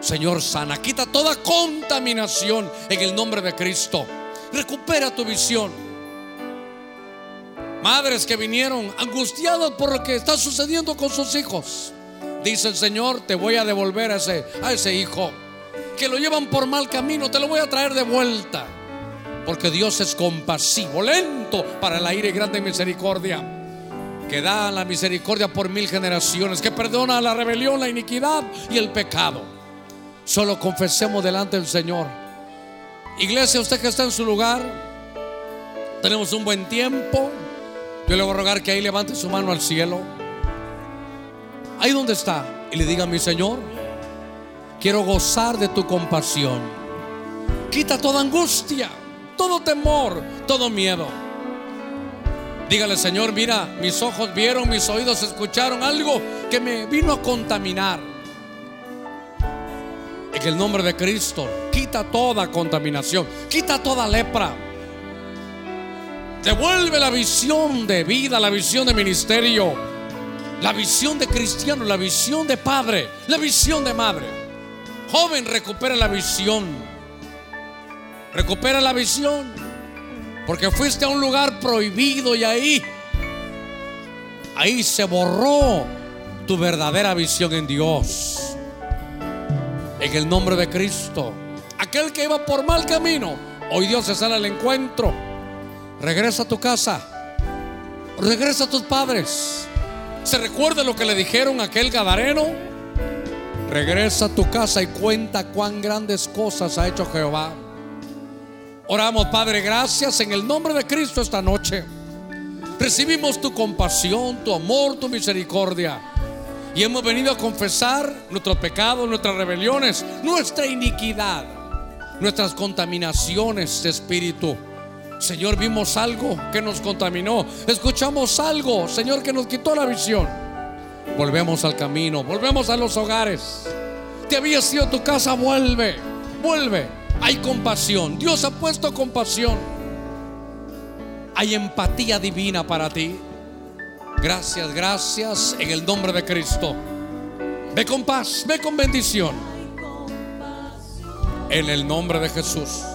Señor, sana, quita toda contaminación en el nombre de Cristo. Recupera tu visión. Madres que vinieron angustiadas por lo que está sucediendo con sus hijos. Dice el Señor, te voy a devolver a ese, a ese hijo. Que lo llevan por mal camino, te lo voy a traer de vuelta. Porque Dios es compasivo, lento para el aire y grande misericordia que da la misericordia por mil generaciones, que perdona la rebelión, la iniquidad y el pecado. Solo confesemos delante del Señor. Iglesia, usted que está en su lugar, tenemos un buen tiempo. Yo le voy a rogar que ahí levante su mano al cielo. Ahí donde está. Y le diga mi Señor, quiero gozar de tu compasión. Quita toda angustia, todo temor, todo miedo. Dígale, Señor, mira, mis ojos vieron, mis oídos escucharon algo que me vino a contaminar. En el nombre de Cristo, quita toda contaminación, quita toda lepra. Devuelve la visión de vida, la visión de ministerio, la visión de cristiano, la visión de padre, la visión de madre. Joven, recupera la visión. Recupera la visión. Porque fuiste a un lugar prohibido y ahí, ahí se borró tu verdadera visión en Dios. En el nombre de Cristo. Aquel que iba por mal camino, hoy Dios se sale al encuentro. Regresa a tu casa. Regresa a tus padres. ¿Se recuerda lo que le dijeron aquel gadareno? Regresa a tu casa y cuenta cuán grandes cosas ha hecho Jehová. Oramos, Padre, gracias en el nombre de Cristo esta noche. Recibimos tu compasión, tu amor, tu misericordia. Y hemos venido a confesar nuestros pecados, nuestras rebeliones, nuestra iniquidad, nuestras contaminaciones de espíritu. Señor, vimos algo que nos contaminó. Escuchamos algo, Señor, que nos quitó la visión. Volvemos al camino, volvemos a los hogares. Te había sido tu casa, vuelve, vuelve Hay compasión. Dios ha puesto compasión. Hay empatía divina para ti. Gracias, gracias en el nombre de Cristo. Ve con paz, ve con bendición. En el nombre de Jesús.